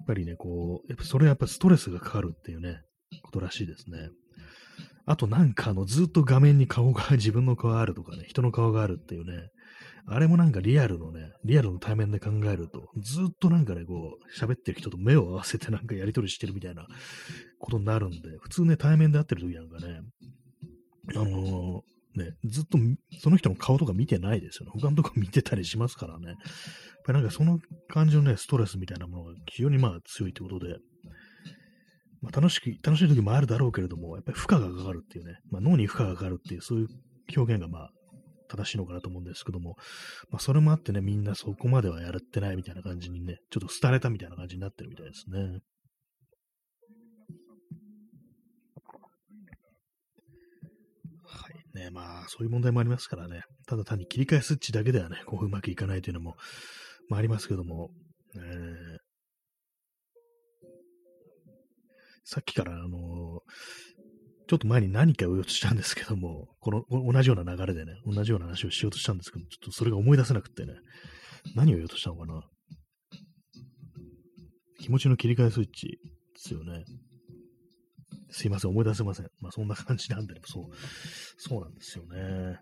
っぱりね、こう、やっぱそれはやっぱストレスがかかるっていうね、ことらしいですね。あとなんかあの、ずっと画面に顔が、自分の顔があるとかね、人の顔があるっていうね、あれもなんかリアルのね、リアルの対面で考えると、ずっとなんかね、こう、喋ってる人と目を合わせてなんかやりとりしてるみたいなことになるんで、普通ね、対面で会ってる時なんかね、あのー、ね、ずっとその人の顔とか見てないですよね。他のとこ見てたりしますからね。やっぱりなんかその感じのね、ストレスみたいなものが非常にまあ強いってことで、まあ、楽しく、楽しい時もあるだろうけれども、やっぱり負荷がかかるっていうね、まあ、脳に負荷がかかるっていう、そういう表現がまあ、正しいのかなと思うんですけども、まあ、それもあってね、みんなそこまではやってないみたいな感じにね、ちょっと廃れたみたいな感じになってるみたいですね。ね、まあ、そういう問題もありますからね、ただ単に切り替えスイッチだけではね、こううまくいかないというのも、まあ、ありますけども、えー、さっきから、あのー、ちょっと前に何かを言おうとしたんですけども、この同じような流れでね、同じような話をしようとしたんですけど、ちょっとそれが思い出せなくてね、何を言おうとしたのかな。気持ちの切り替えスイッチですよね。すいません、思い出せません。まあそんな感じなんで、そう、そうなんですよね。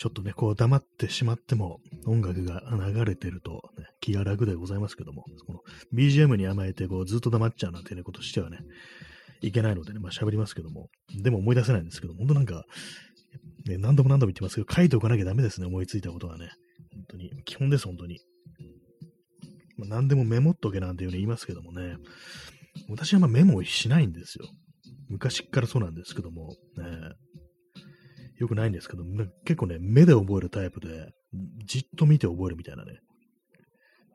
ちょっとね、こう黙ってしまっても音楽が流れてると、ね、気が楽でございますけども、この BGM に甘えてこうずっと黙っちゃうなんてね、ことしてはね、いけないのでね、まあ喋りますけども、でも思い出せないんですけど、本当なんか、ね、何度も何度も言ってますけど、書いておかなきゃダメですね、思いついたことはね。本当に。基本です、本当に。まあ、何でもメモっとけなんていうふうに言いますけどもね、私はまメモをしないんですよ。昔からそうなんですけども、ね、よくないんですけど、結構ね、目で覚えるタイプで、じっと見て覚えるみたいなね、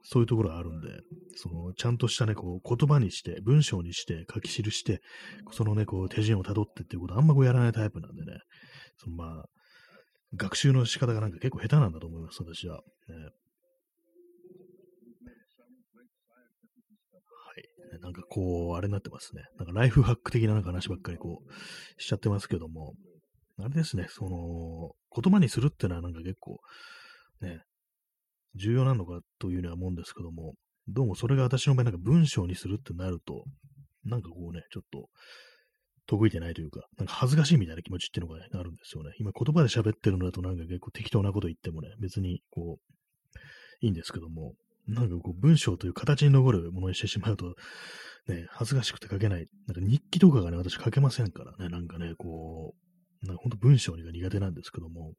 そういうところがあるんで、その、ちゃんとしたね、こう、言葉にして、文章にして、書き記して、そのね、こう、手順を辿ってっていうことあんまこうやらないタイプなんでね、そのまあ、学習の仕方がなんか結構下手なんだと思います、私は。ね、はい。なんかこう、あれになってますね。なんかライフハック的ななんか話ばっかりこう、しちゃってますけども、あれですね、その、言葉にするってのはなんか結構、ね、重要なのかというには思うんですけども、どうもそれが私の場合なんか文章にするってなると、なんかこうね、ちょっと、得意でないというか、なんか恥ずかしいみたいな気持ちっていうのが、ね、あるんですよね。今言葉で喋ってるのだとなんか結構適当なこと言ってもね、別にこう、いいんですけども、なんかこう文章という形に残るものにしてしまうと、ね、恥ずかしくて書けない。なんか日記とかがね、私書けませんからね、なんかね、こう、なんか本当文章が苦手なんですけども、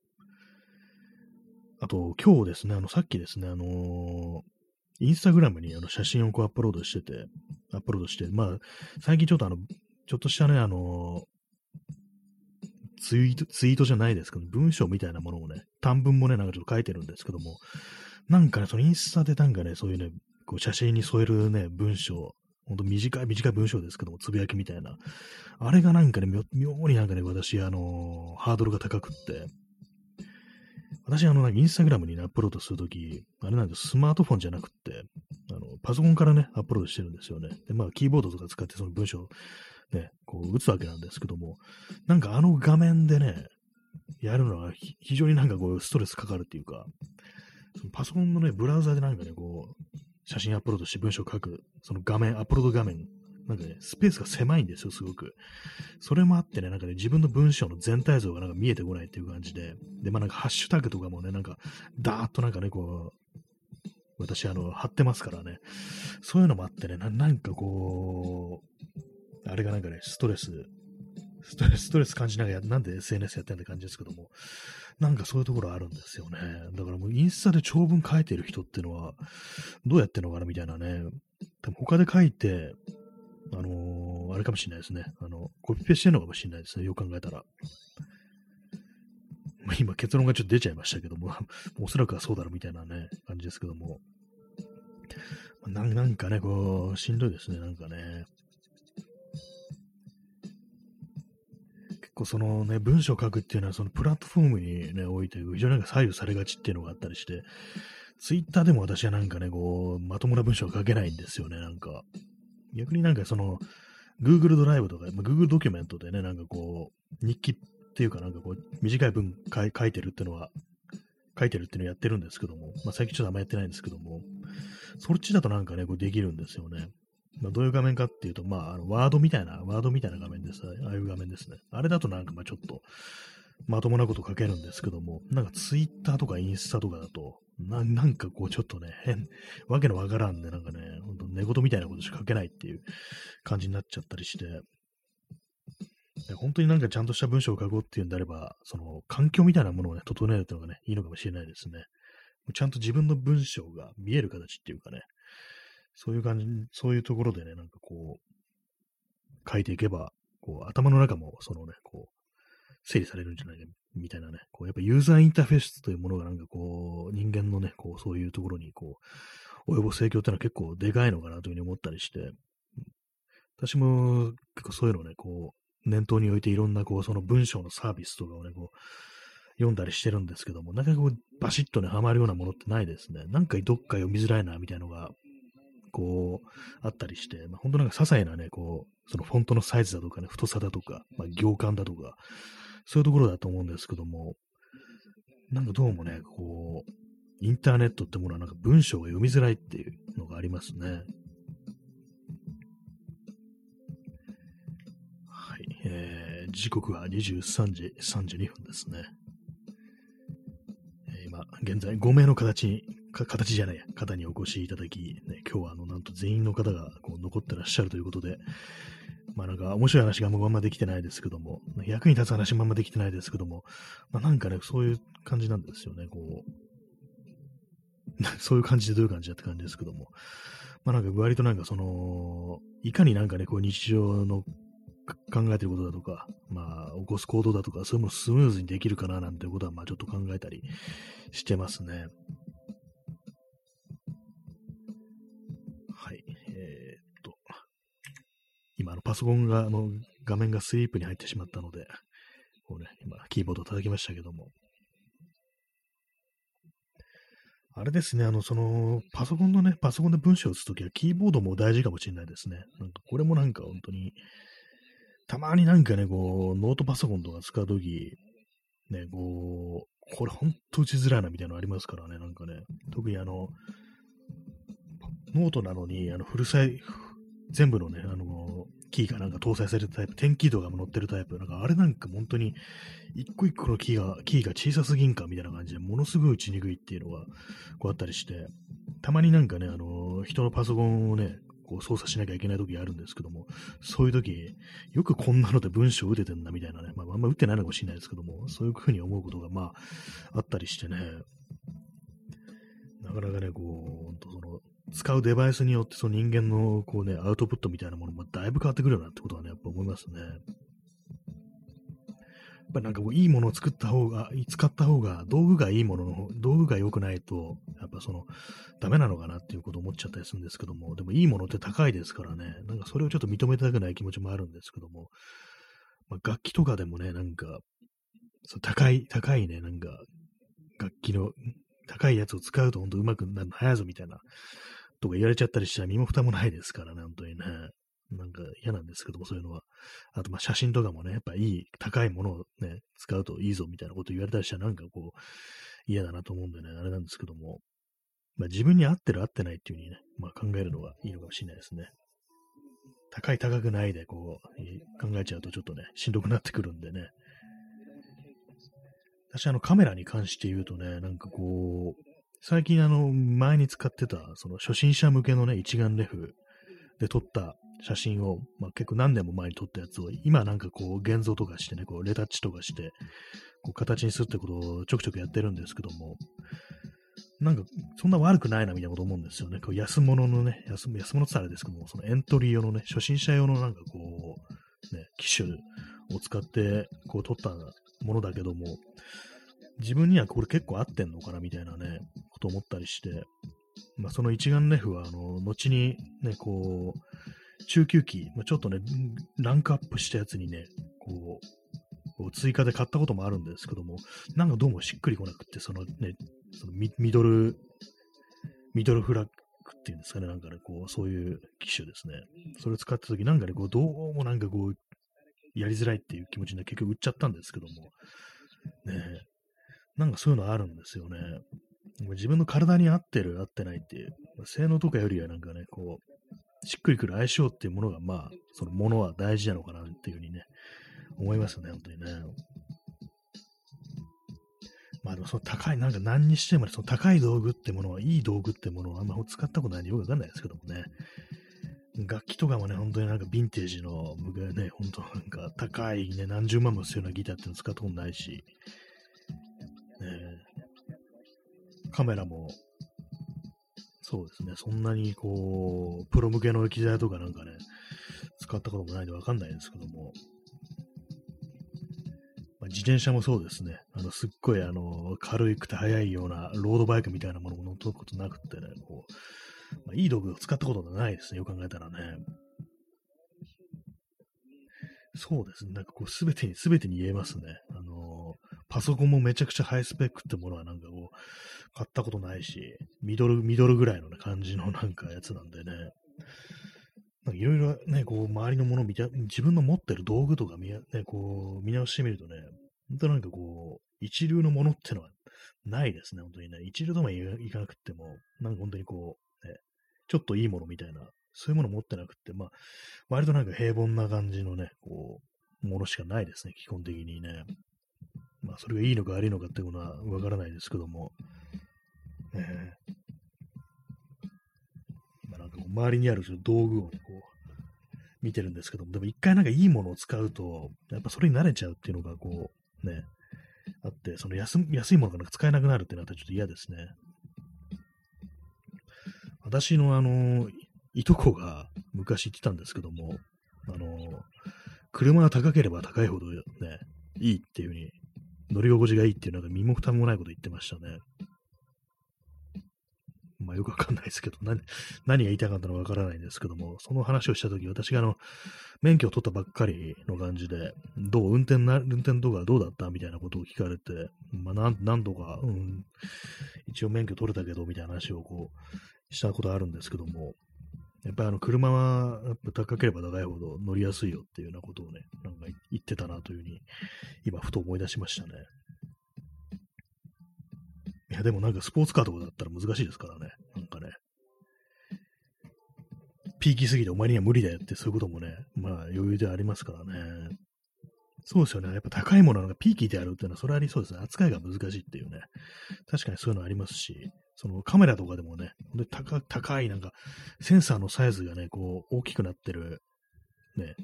あと、今日ですね、あの、さっきですね、あのー、インスタグラムにあの写真をこうアップロードしてて、アップロードして、まあ、最近ちょっとあの、ちょっとしたね、あの、ツイート、ツイートじゃないですけど、文章みたいなものをね、短文もね、なんかちょっと書いてるんですけども、なんかね、そのインスタでなんかね、そういうね、こう写真に添えるね、文章、ほんと短い、短い文章ですけども、つぶやきみたいな。あれがなんかね、妙になんかね、私、あのー、ハードルが高くって、私、あの、インスタグラムに、ね、アップロードするとき、あれなんです、スマートフォンじゃなくって、あの、パソコンからね、アップロードしてるんですよね。で、まあ、キーボードとか使ってその文章ね、こう打つわけなんですけども、なんかあの画面でね、やるのは非常になんかこうストレスかかるっていうか、パソコンのね、ブラウザでなんかね、こう、写真アップロードして文章を書く、その画面、アップロード画面、なんかね、スペースが狭いんですよ、すごく。それもあってね、なんかね、自分の文章の全体像がなんか見えてこないっていう感じで、で、まあなんかハッシュタグとかもね、なんか、ダーッとなんかね、こう、私、あの、貼ってますからね、そういうのもあってね、なんかこう、あれがなんかね、ストレス、ストレス、トレス感じながら、なんで SNS やってんって感じですけども、なんかそういうところあるんですよね。だからもうインスタで長文書いてる人っていうのは、どうやってんのかなみたいなね。多分他で書いて、あのー、あれかもしれないですね。あの、コピペしてるのかもしれないですね。よく考えたら。ま、今結論がちょっと出ちゃいましたけども、おそらくはそうだろうみたいなね、感じですけども。なんかね、こう、しんどいですね、なんかね。構そのね、文章を書くっていうのは、そのプラットフォームにね、おいて、非常になんか左右されがちっていうのがあったりして、ツイッターでも私はなんかね、こう、まともな文章を書けないんですよね、なんか。逆になんかその、Google ドライブとか、まあ、Google ドキュメントでね、なんかこう、日記っていうかなんかこう、短い文書いてるっていうのは、書いてるっていうのをやってるんですけども、まあ、最近ちょっとあんまやってないんですけども、そっちだとなんかね、こうできるんですよね。まあ、どういう画面かっていうと、まあ、あのワードみたいな、ワードみたいな画面です。ああいう画面ですね。あれだとなんかまあちょっと、まともなこと書けるんですけども、なんかツイッターとかインスタとかだと、ななんかこうちょっとね、変、わけのわからんで、なんかね、ほんと寝言みたいなことしか書けないっていう感じになっちゃったりして、本当になんかちゃんとした文章を書こうっていうんであれば、その環境みたいなものをね、整えるっていうのがね、いいのかもしれないですね。ちゃんと自分の文章が見える形っていうかね、そういう感じ、そういうところでね、なんかこう、書いていけば、こう、頭の中も、そのね、こう、整理されるんじゃないか、みたいなね、こう、やっぱユーザーインターフェースというものがなんかこう、人間のね、こう、そういうところに、こう、及ぼす影響っていうのは結構でかいのかなというふうに思ったりして、私も結構そういうのをね、こう、念頭に置いていろんなこう、その文章のサービスとかをね、こう、読んだりしてるんですけども、なかなかこう、バシッとね、ハマるようなものってないですね。なんかどっか読みづらいな、みたいなのが、こう、あったりして、まあ、本当なんか些細なね、こう、そのフォントのサイズだとかね、太さだとか、まあ、行間だとか、そういうところだと思うんですけども、なんかどうもね、こう、インターネットってものはなんか文章が読みづらいっていうのがありますね。はいえー、時刻は23時32分ですね。えー、今、現在5名の形に、形じゃない、方にお越しいただき、ね、今日はあの、なんと全員の方がこう残ってらっしゃるということで、まあなんか面白い話があんまできてないですけども、役に立つ話もあんまできてないですけども、まあなんかね、そういう感じなんですよね、こう。そういう感じでどういう感じだって感じですけども。まあなんか割となんかその、いかになんかね、こう日常の考えてることだとか、まあ、起こす行動だとか、そういうものをスムーズにできるかななんてことは、まあ、ちょっと考えたりしてますね。今、あの、パソコンが、あの、画面がスリープに入ってしまったので、こうね、今、キーボードを叩きましたけども、あれですね、あの、その、パソコンのね、パソコンで文章を打つときはキーボードも大事かもしれないですね。なんかこれもなんか本当に、たまになんかね、こう、ノートパソコンとか使うとき、ね、こう、これほんと打ちづらいなみたいなのありますからね、なんかね、特にあの、ノートなのに、あの、フルサイ、全部のね、あの、キーがなんか搭載されたタイプ、テンキーとかも載ってるタイプ、なんかあれなんか本当に、一個一個のキーが、キーが小さすぎんかみたいな感じで、ものすごい打ちにくいっていうのが、こうあったりして、たまになんかね、あの、人のパソコンをね、こう操作しなきゃいけない時あるんですけども、そういう時、よくこんなので文章打ててんだみたいなね、まあ、あんま打ってないのかもしれないですけども、そういうふうに思うことが、まあ、あったりしてね、なかなかね、こう、ほんとその、使うデバイスによってその人間のこうね、アウトプットみたいなものもだいぶ変わってくるよなってことはね、やっぱ思いますね。やっぱなんかこういいものを作った方が、使った方が、道具がいいものの、道具が良くないと、やっぱその、ダメなのかなっていうことを思っちゃったりするんですけども、でもいいものって高いですからね、なんかそれをちょっと認めたくない気持ちもあるんですけども、まあ、楽器とかでもね、なんか、そ高い、高いね、なんか、楽器の、高いやつを使うと本当上手くなるの早いぞみたいなとか言われちゃったりしたら身も蓋もないですからね、本当にね。なんか嫌なんですけども、そういうのは。あと、ま、写真とかもね、やっぱいい、高いものをね、使うといいぞみたいなこと言われたりしたらなんかこう、嫌だなと思うんでね、あれなんですけども。まあ、自分に合ってる合ってないっていう風にね、まあ、考えるのがいいのかもしれないですね。高い高くないでこう、考えちゃうとちょっとね、しんどくなってくるんでね。私あのカメラに関して言うとね、なんかこう、最近あの、前に使ってた、その初心者向けのね、一眼レフで撮った写真を、まあ、結構何年も前に撮ったやつを、今なんかこう、現像とかしてね、こう、レタッチとかして、こう、形にするってことをちょくちょくやってるんですけども、なんか、そんな悪くないな、みたいなこと思うんですよね。こう安物のね、安安物ってあれですけども、そのエントリー用のね、初心者用のなんかこう、ね、機種を使って、こう、撮ったものだけども、自分にはこれ結構合ってんのかな、みたいなね、こと思ったりして、まあ、その一眼レフは、あの、後にね、こう、中級機、まあ、ちょっとね、ランクアップしたやつにね、こう、追加で買ったこともあるんですけども、なんかどうもしっくりこなくって、そのね、そのミドル、ミドルフラッグっていうんですかね、なんかね、こう、そういう機種ですね。それを使った時なんかね、こう、どうもなんかこう、やりづらいっていう気持ちで結局売っちゃったんですけども、ね。なんかそういうのあるんですよね。自分の体に合ってる、合ってないっていう、性能とかよりはなんかね、こう、しっくりくる相性っていうものが、まあ、そのものは大事なのかなっていうふうにね、思いますね、本当にね。まあでもその高い、なんか何にしても、ね、その高い道具ってものは、いい道具ってものはあんま使ったことないんでよくわかんないですけどもね。楽器とかもね、本当になんかヴィンテージの、僕はね、本当なんか高いね、何十万もするようなギターっていうの使ったことないし、カメラも、そうですね、そんなにこう、プロ向けの機材とかなんかね、使ったこともないんでわかんないですけども、まあ、自転車もそうですね、あの、すっごいあの、軽くて速いようなロードバイクみたいなものも乗ったことなくてね、こう、まあ、いい道具を使ったことがないですね、よく考えたらね。そうですね。なんかこう、すべてに、すべてに言えますね。あの、パソコンもめちゃくちゃハイスペックってものはなんか、買ったことないし、ミドル、ミドルぐらいの、ね、感じのなんかやつなんでね。いろいろね、こう、周りのものを見て、自分の持ってる道具とか見、ね、こう、見直してみるとね、本当なんかこう、一流のものってのはないですね、本当にね。一流ともいかなくても、なんか本当にこう、ね、ちょっといいものみたいなそういうもの持ってなくって、まあ、割となんか平凡な感じのね、こう、ものしかないですね、基本的にね。まあ、それがいいのか悪いのかっていうのはわからないですけども、えー、まあ、なんかこう周りにある道具をね、こう、見てるんですけども、でも一回なんかいいものを使うと、やっぱそれに慣れちゃうっていうのがこう、ね、あって、その安いものがなんか使えなくなるってなったらちょっと嫌ですね。私のあの、いとこが昔言ってたんですけども、あの、車が高ければ高いほどね、いいっていう風に、乗り心地がいいっていう、なんか身も蓋もないこと言ってましたね。まあよくわかんないですけど、何、何が言いたかったのかわからないんですけども、その話をしたとき、私があの、免許を取ったばっかりの感じで、どう運転な、運転とかどうだったみたいなことを聞かれて、まあなん、なんとか、うん、一応免許取れたけど、みたいな話をこう、したことあるんですけども、やっぱりあの車はやっぱ高ければ高いほど乗りやすいよっていうようなことをね、なんか言ってたなというふうに、今ふと思い出しましたね。いや、でもなんかスポーツカーとかだったら難しいですからね。なんかね。ピーキーすぎてお前には無理だよってそういうこともね、まあ余裕でありますからね。そうですよね。やっぱ高いものがピーキーであるっていうのは、それありそうですね。扱いが難しいっていうね。確かにそういうのありますし、そのカメラとかでもね、高高いなんか、センサーのサイズがね、こう、大きくなってる、ね、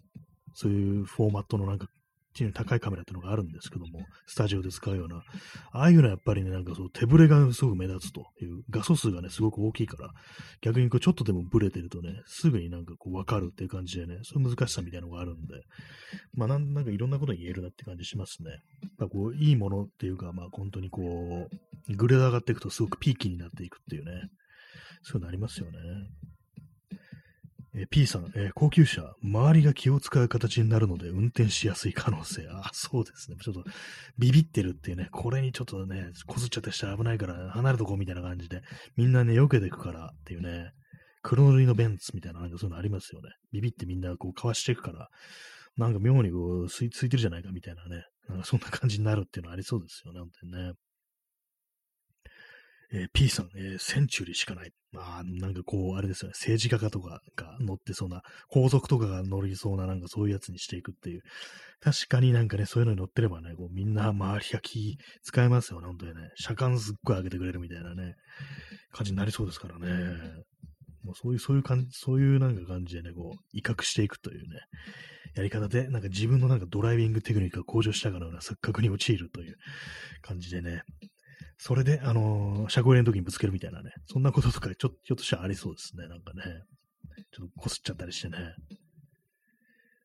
そういうフォーマットのなんかっていう高いカメラっていうのがあるんですけども、スタジオで使うような、ああいうのはやっぱりね、なんかそう手ぶれがすごく目立つという、画素数がね、すごく大きいから、逆にこうちょっとでもブレてるとね、すぐになんかこうわかるっていう感じでね、そういう難しさみたいなのがあるんで、まあなんなんかいろんなこと言えるなって感じしますね。やっぱこう、いいものっていうか、まあ本当にこう、グレード上がっていくとすごくピーキーになっていくっていうね、そういうのありますよね。え P さん、えー、高級車、周りが気を使う形になるので運転しやすい可能性。あ、そうですね。ちょっとビビってるっていうね、これにちょっとね、こすっちゃったりしたら危ないから離れとこうみたいな感じで、みんなね、避けていくからっていうね、黒塗りのベンツみたいな、なんかそういうのありますよね。ビビってみんなこうかわしていくから、なんか妙にこう、ついついてるじゃないかみたいなね。なんかそんな感じになるっていうのありそうですよね、本当にね。えー、P さん、えー、センチュリーしかない。まあ、なんかこう、あれですよね、政治家とかが乗ってそうな、皇族とかが乗りそうな、なんかそういうやつにしていくっていう。確かになんかね、そういうのに乗ってればね、こうみんな周りが気使えますよね、本当にね。車間すっごい上げてくれるみたいなね、感じになりそうですからね。もうそういう、そういう感じ、そういうなんか感じでね、こう、威嚇していくというね、やり方で、なんか自分のなんかドライビングテクニックが向上したかのような錯覚に陥るという感じでね、それで、あのー、車庫入れの時にぶつけるみたいなね、そんなこととか、ちょ、ひょっとしたらありそうですね、なんかね。ちょっとこすっちゃったりしてね。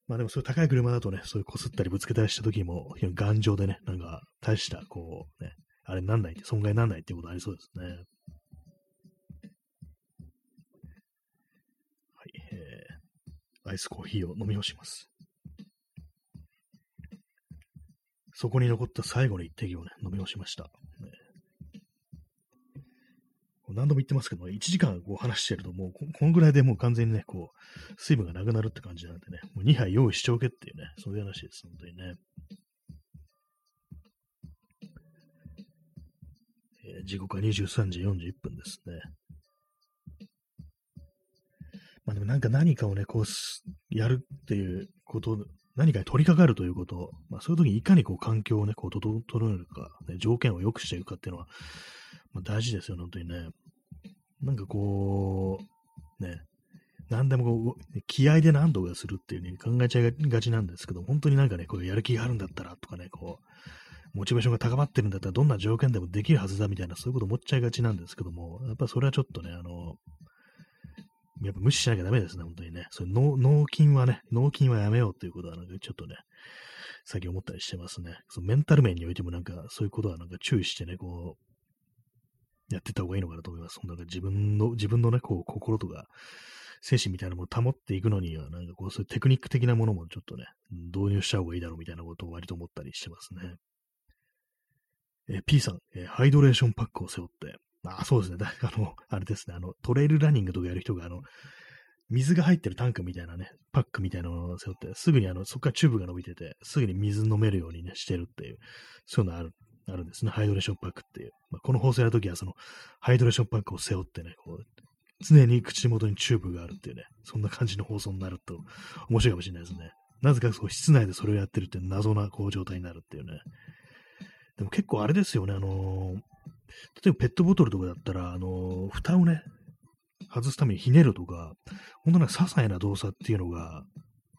まあでもそういう高い車だとね、そういうこすったりぶつけたりした時も、頑丈でね、なんか大した、こうね、あれなんない、損害なんないっていうことありそうですね。はい、えー、アイスコーヒーを飲み干します。そこに残った最後の一滴をね、飲み干しました。何度も言ってますけど、1時間こう話してると、もうこのぐらいでもう完全にね、こう、水分がなくなるって感じなんでね、もう2杯用意しちゃおけっていうね、そういう話です、本当にね。えー、時刻は23時41分ですね。まあでもなんか何かをね、こう、やるっていうこと何かに取り掛かるということ、まあ、そういう時にいかにこう環境をね、こう整えるか、ね、条件を良くしていくかっていうのは、まあ、大事ですよ、本当にね。なんかこう、ね、何でもこう、気合で何とかするっていうに考えちゃいがちなんですけど、本当になんかね、こうやる気があるんだったらとかね、こう、モチベーションが高まってるんだったらどんな条件でもできるはずだみたいな、そういうこと思っちゃいがちなんですけども、やっぱそれはちょっとね、あの、やっぱ無視しなきゃダメですね、本当にね。それ脳脳筋はね、脳筋はやめようっていうことはなんかちょっとね、最近思ったりしてますね。そのメンタル面においてもなんかそういうことはなんか注意してね、こう、やってた方がいいのかなと思います。なんか自分の、自分のね、こう、心とか、精神みたいなものを保っていくのには、なんかこう、そういうテクニック的なものもちょっとね、導入した方がいいだろうみたいなことを割と思ったりしてますね。え P さん、えハイドレーションパックを背負って、あ、そうですね。あの、あれですね。あの、トレイルランニングとかやる人が、あの、水が入ってるタンクみたいなね、パックみたいなのを背負って、すぐにあの、そこからチューブが伸びてて、すぐに水飲めるようにね、してるっていう、そういうのあるあるんですね。ハイドレーションパックっていう。まあ、この放送やるときは、その、ハイドレーションパックを背負ってね、こう、常に口元にチューブがあるっていうね、そんな感じの放送になると面白いかもしれないですね。なぜかそう室内でそれをやってるって謎なこう状態になるっていうね。でも結構あれですよね、あのー、例えばペットボトルとかだったら、あのー、蓋をね、外すためにひねるとか、ほんとなんか些細な動作っていうのが、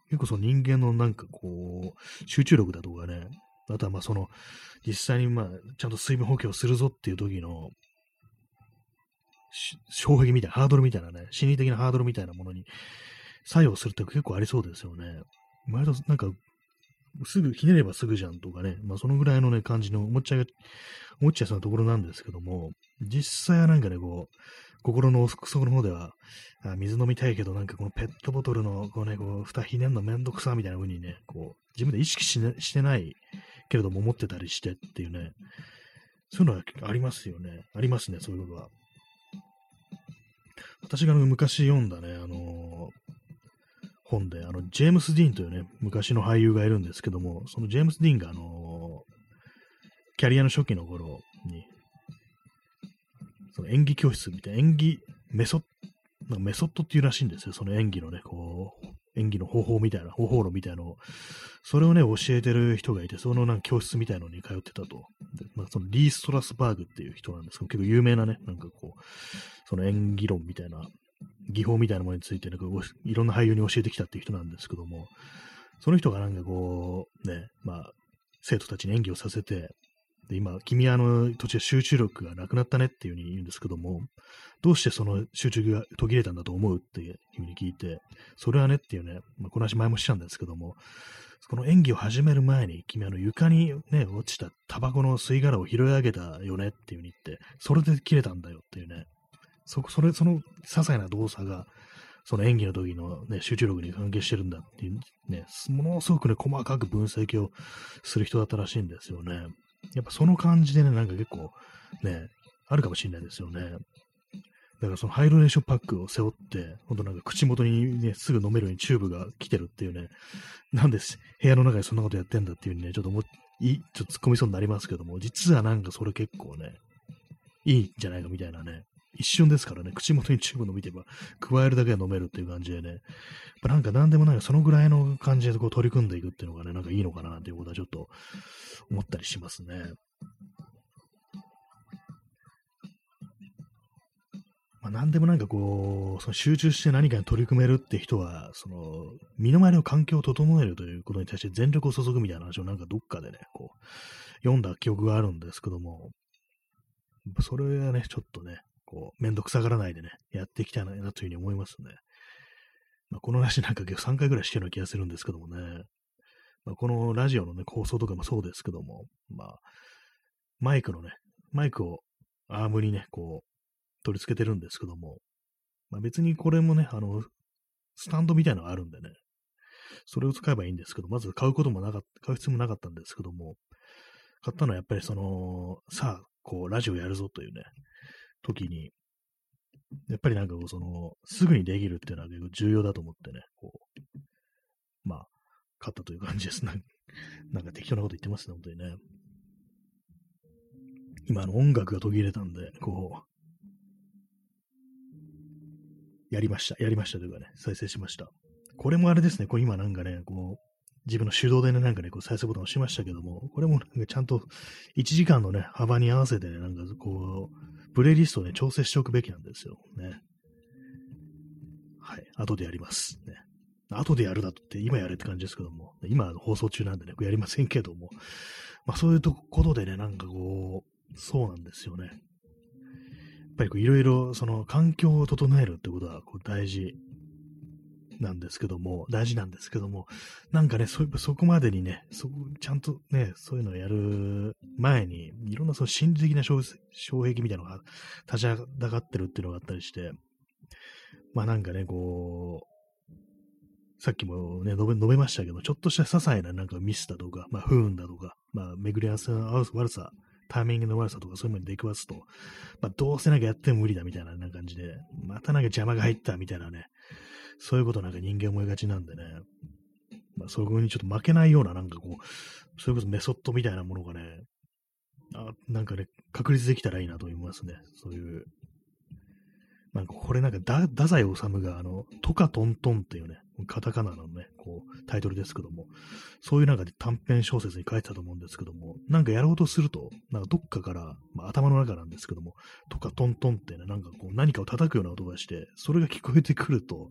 結構その人間のなんかこう、集中力だとかね、あとはまあその、実際にまあ、ちゃんと水分補給をするぞっていう時の、障壁みたいな、ハードルみたいなね、心理的なハードルみたいなものに作用するって結構ありそうですよね。割となんか、すぐひねればすぐじゃんとかね、まあそのぐらいのね、感じの思っちゃい、思っちゃいそうなところなんですけども、実際はなんかね、こう、心の奥底の方では、あ水飲みたいけど、なんかこのペットボトルの、こうね、こう、蓋ひねんのめんどくさみたいな風にね、こう、自分で意識し,、ね、してないけれども思ってたりしてっていうね、そういうのはありますよね。ありますね、そういうことは。私が昔読んだね、あの、本で、あの、ジェームス・ディーンというね、昔の俳優がいるんですけども、そのジェームス・ディーンが、あの、キャリアの初期の頃に、その演技教室みたいな、演技メソッド、メソッドっていうらしいんですよ。その演技のね、こう、演技の方法みたいな、方法論みたいなのを、それをね、教えてる人がいて、そのなんか教室みたいのに通ってたと。まあ、そのリー・ストラスバーグっていう人なんですけど、結構有名なね、なんかこう、その演技論みたいな、技法みたいなものについて、なんかいろんな俳優に教えてきたっていう人なんですけども、その人がなんかこう、ね、まあ、生徒たちに演技をさせて、で、今、君はあの、途中集中力がなくなったねっていうふうに言うんですけども、どうしてその集中が途切れたんだと思うっていうふうに聞いて、それはねっていうね、まあ、この話前もしたんですけども、この演技を始める前に、君あの床にね、落ちたタバコの吸い殻を拾い上げたよねっていう風に言って、それで切れたんだよっていうね、そ、それ、その些細な動作が、その演技の時のね、集中力に関係してるんだっていうね、ものすごくね、細かく分析をする人だったらしいんですよね。やっぱその感じでね、なんか結構ね、あるかもしれないですよね。だからそのハイドレーションパックを背負って、ほんとなんか口元にね、すぐ飲めるようにチューブが来てるっていうね、なんで部屋の中でそんなことやってんだっていうね、ちょっともいい、ちょっと突っ込みそうになりますけども、実はなんかそれ結構ね、いいんじゃないかみたいなね、一瞬ですからね、口元にチューブ飲みてば、加えるだけで飲めるっていう感じでね、なんか何でもないそのぐらいの感じでこう取り組んでいくっていうのがね、なんかいいのかなっていうことはちょっと思ったりしますね。まあ、何でもなんかこう、その集中して何かに取り組めるって人は、その、身の回りの環境を整えるということに対して全力を注ぐみたいな話をなんかどっかでね、こう、読んだ記憶があるんですけども、それはね、ちょっとね、こう、めんどくさがらないでね、やっていきたいなというふうに思いますね。まあ、この話なんか3回ぐらいしてるような気がするんですけどもね、まあ、このラジオのね、構想とかもそうですけども、まあ、マイクのね、マイクをアームにね、こう、取り付けてるんですけども、まあ、別にこれもね、あの、スタンドみたいなのがあるんでね、それを使えばいいんですけど、まず買うこともなかった、買う必要もなかったんですけども、買ったのはやっぱりその、さあ、こう、ラジオやるぞというね、時に、やっぱりなんかこう、その、すぐにできるっていうのは結構重要だと思ってね、こう、まあ、買ったという感じです。なんか適当なこと言ってますね、本当にね。今、の、音楽が途切れたんで、こう、やりました。やりましたというかね、再生しました。これもあれですね、これ今なんかね、こう、自分の手動でね、なんかね、こう再生ボタン押しましたけども、これもなんかちゃんと1時間のね、幅に合わせてね、なんかこう、プレイリストをね、調整しておくべきなんですよ。ね。はい。後でやります。ね。後でやるだとって今やれって感じですけども、今放送中なんでね、やりませんけども、まあそういうとことでね、なんかこう、そうなんですよね。やっぱりいろいろその環境を整えるってことはこう大事なんですけども、大事なんですけども、なんかね、そそこまでにね、そちゃんとね、そういうのをやる前に、いろんなその心理的な障壁みたいなのが立ち上がってるっていうのがあったりして、まあなんかね、こう、さっきもね、述べ述べましたけど、ちょっとした些細ななんかミスだとか、まあ不運だとか、まあ巡り合わせの悪さタイミングの悪さとかそういうのに出くわすと、まあ、どうせなんかやっても無理だみたいな感じで、またなんか邪魔が入ったみたいなね、そういうことなんか人間思いがちなんでね、まあ、そこにちょっと負けないようななんかこう、それこそメソッドみたいなものがね、あなんかね、確立できたらいいなと思いますね。そういうなんかこれなんか、太宰治があの、トカトントンっていうね、カタカナのね、こう、タイトルですけども、そういうなんか短編小説に書いてたと思うんですけども、なんかやろうとすると、なんかどっかから、まあ、頭の中なんですけども、トカトントンってね、なんかこう何かを叩くような音がして、それが聞こえてくると、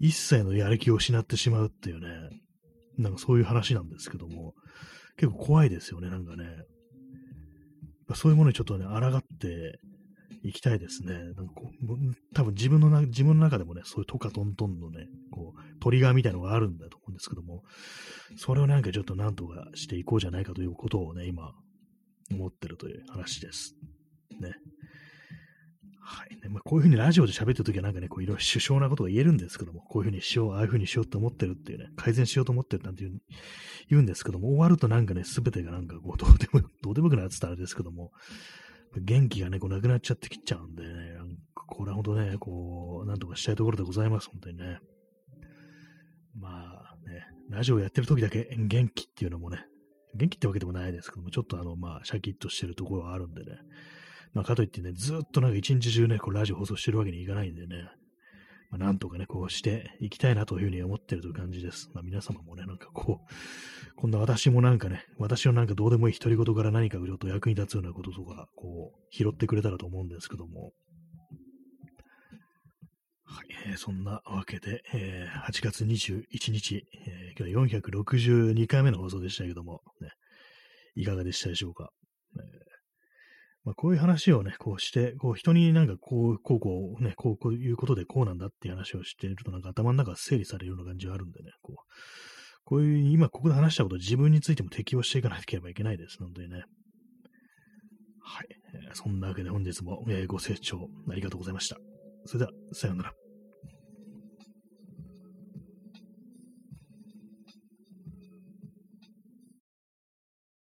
一切のやる気を失ってしまうっていうね、なんかそういう話なんですけども、結構怖いですよね、なんかね。そういうものにちょっとね、抗って行きたいですね。なんかこう多分自分のな、自分の中でもね、そういうトカトントンのね、こう、トリガーみたいなのがあるんだと思うんですけども、それをなんかちょっとなんとかしていこうじゃないかということをね、今、思ってるという話です。ね。はいね。まあ、こういうふうにラジオで喋ってるときはなんかね、こういろいろ首相なことが言えるんですけども、こういうふうにしよう、ああいうふうにしようって思ってるっていうね、改善しようと思ってるなんていう言うんですけども、終わるとなんかね、すべてがなんかこう、どうでも、どうでもよくなってたらあれですけども、元気がね、こうなくなっちゃってきちゃうんでね、これは本当ね、こう、なんとかしたいところでございます、本当にね。まあね、ラジオやってる時だけ元気っていうのもね、元気ってわけでもないですけども、ちょっとあの、まあ、シャキッとしてるところはあるんでね。まあ、かといってね、ずっとなんか一日中ね、こうラジオ放送してるわけにいかないんでね、まあ、なんとかね、こうしていきたいなというふうに思ってるという感じです。まあ、皆様もね、なんかこう、こんな私もなんかね、私のなんかどうでもいい独り言から何かちょっと役に立つようなこととか、こう、拾ってくれたらと思うんですけども。はい、えー、そんなわけで、えー、8月21日、えー、今日462回目の放送でしたけども、ね、いかがでしたでしょうか？えーまあ、こういう話をね、こうして、こう人になんかこう、こうこうね、こうこういうことでこうなんだっていう話をしているとなんか頭の中が整理されるような感じがあるんでね、こう、こういう今ここで話したこと自分についても適用していかなければいけないですのでね。はい。そんなわけで本日も、ご清聴ありがとうございました。それでは、さようなら。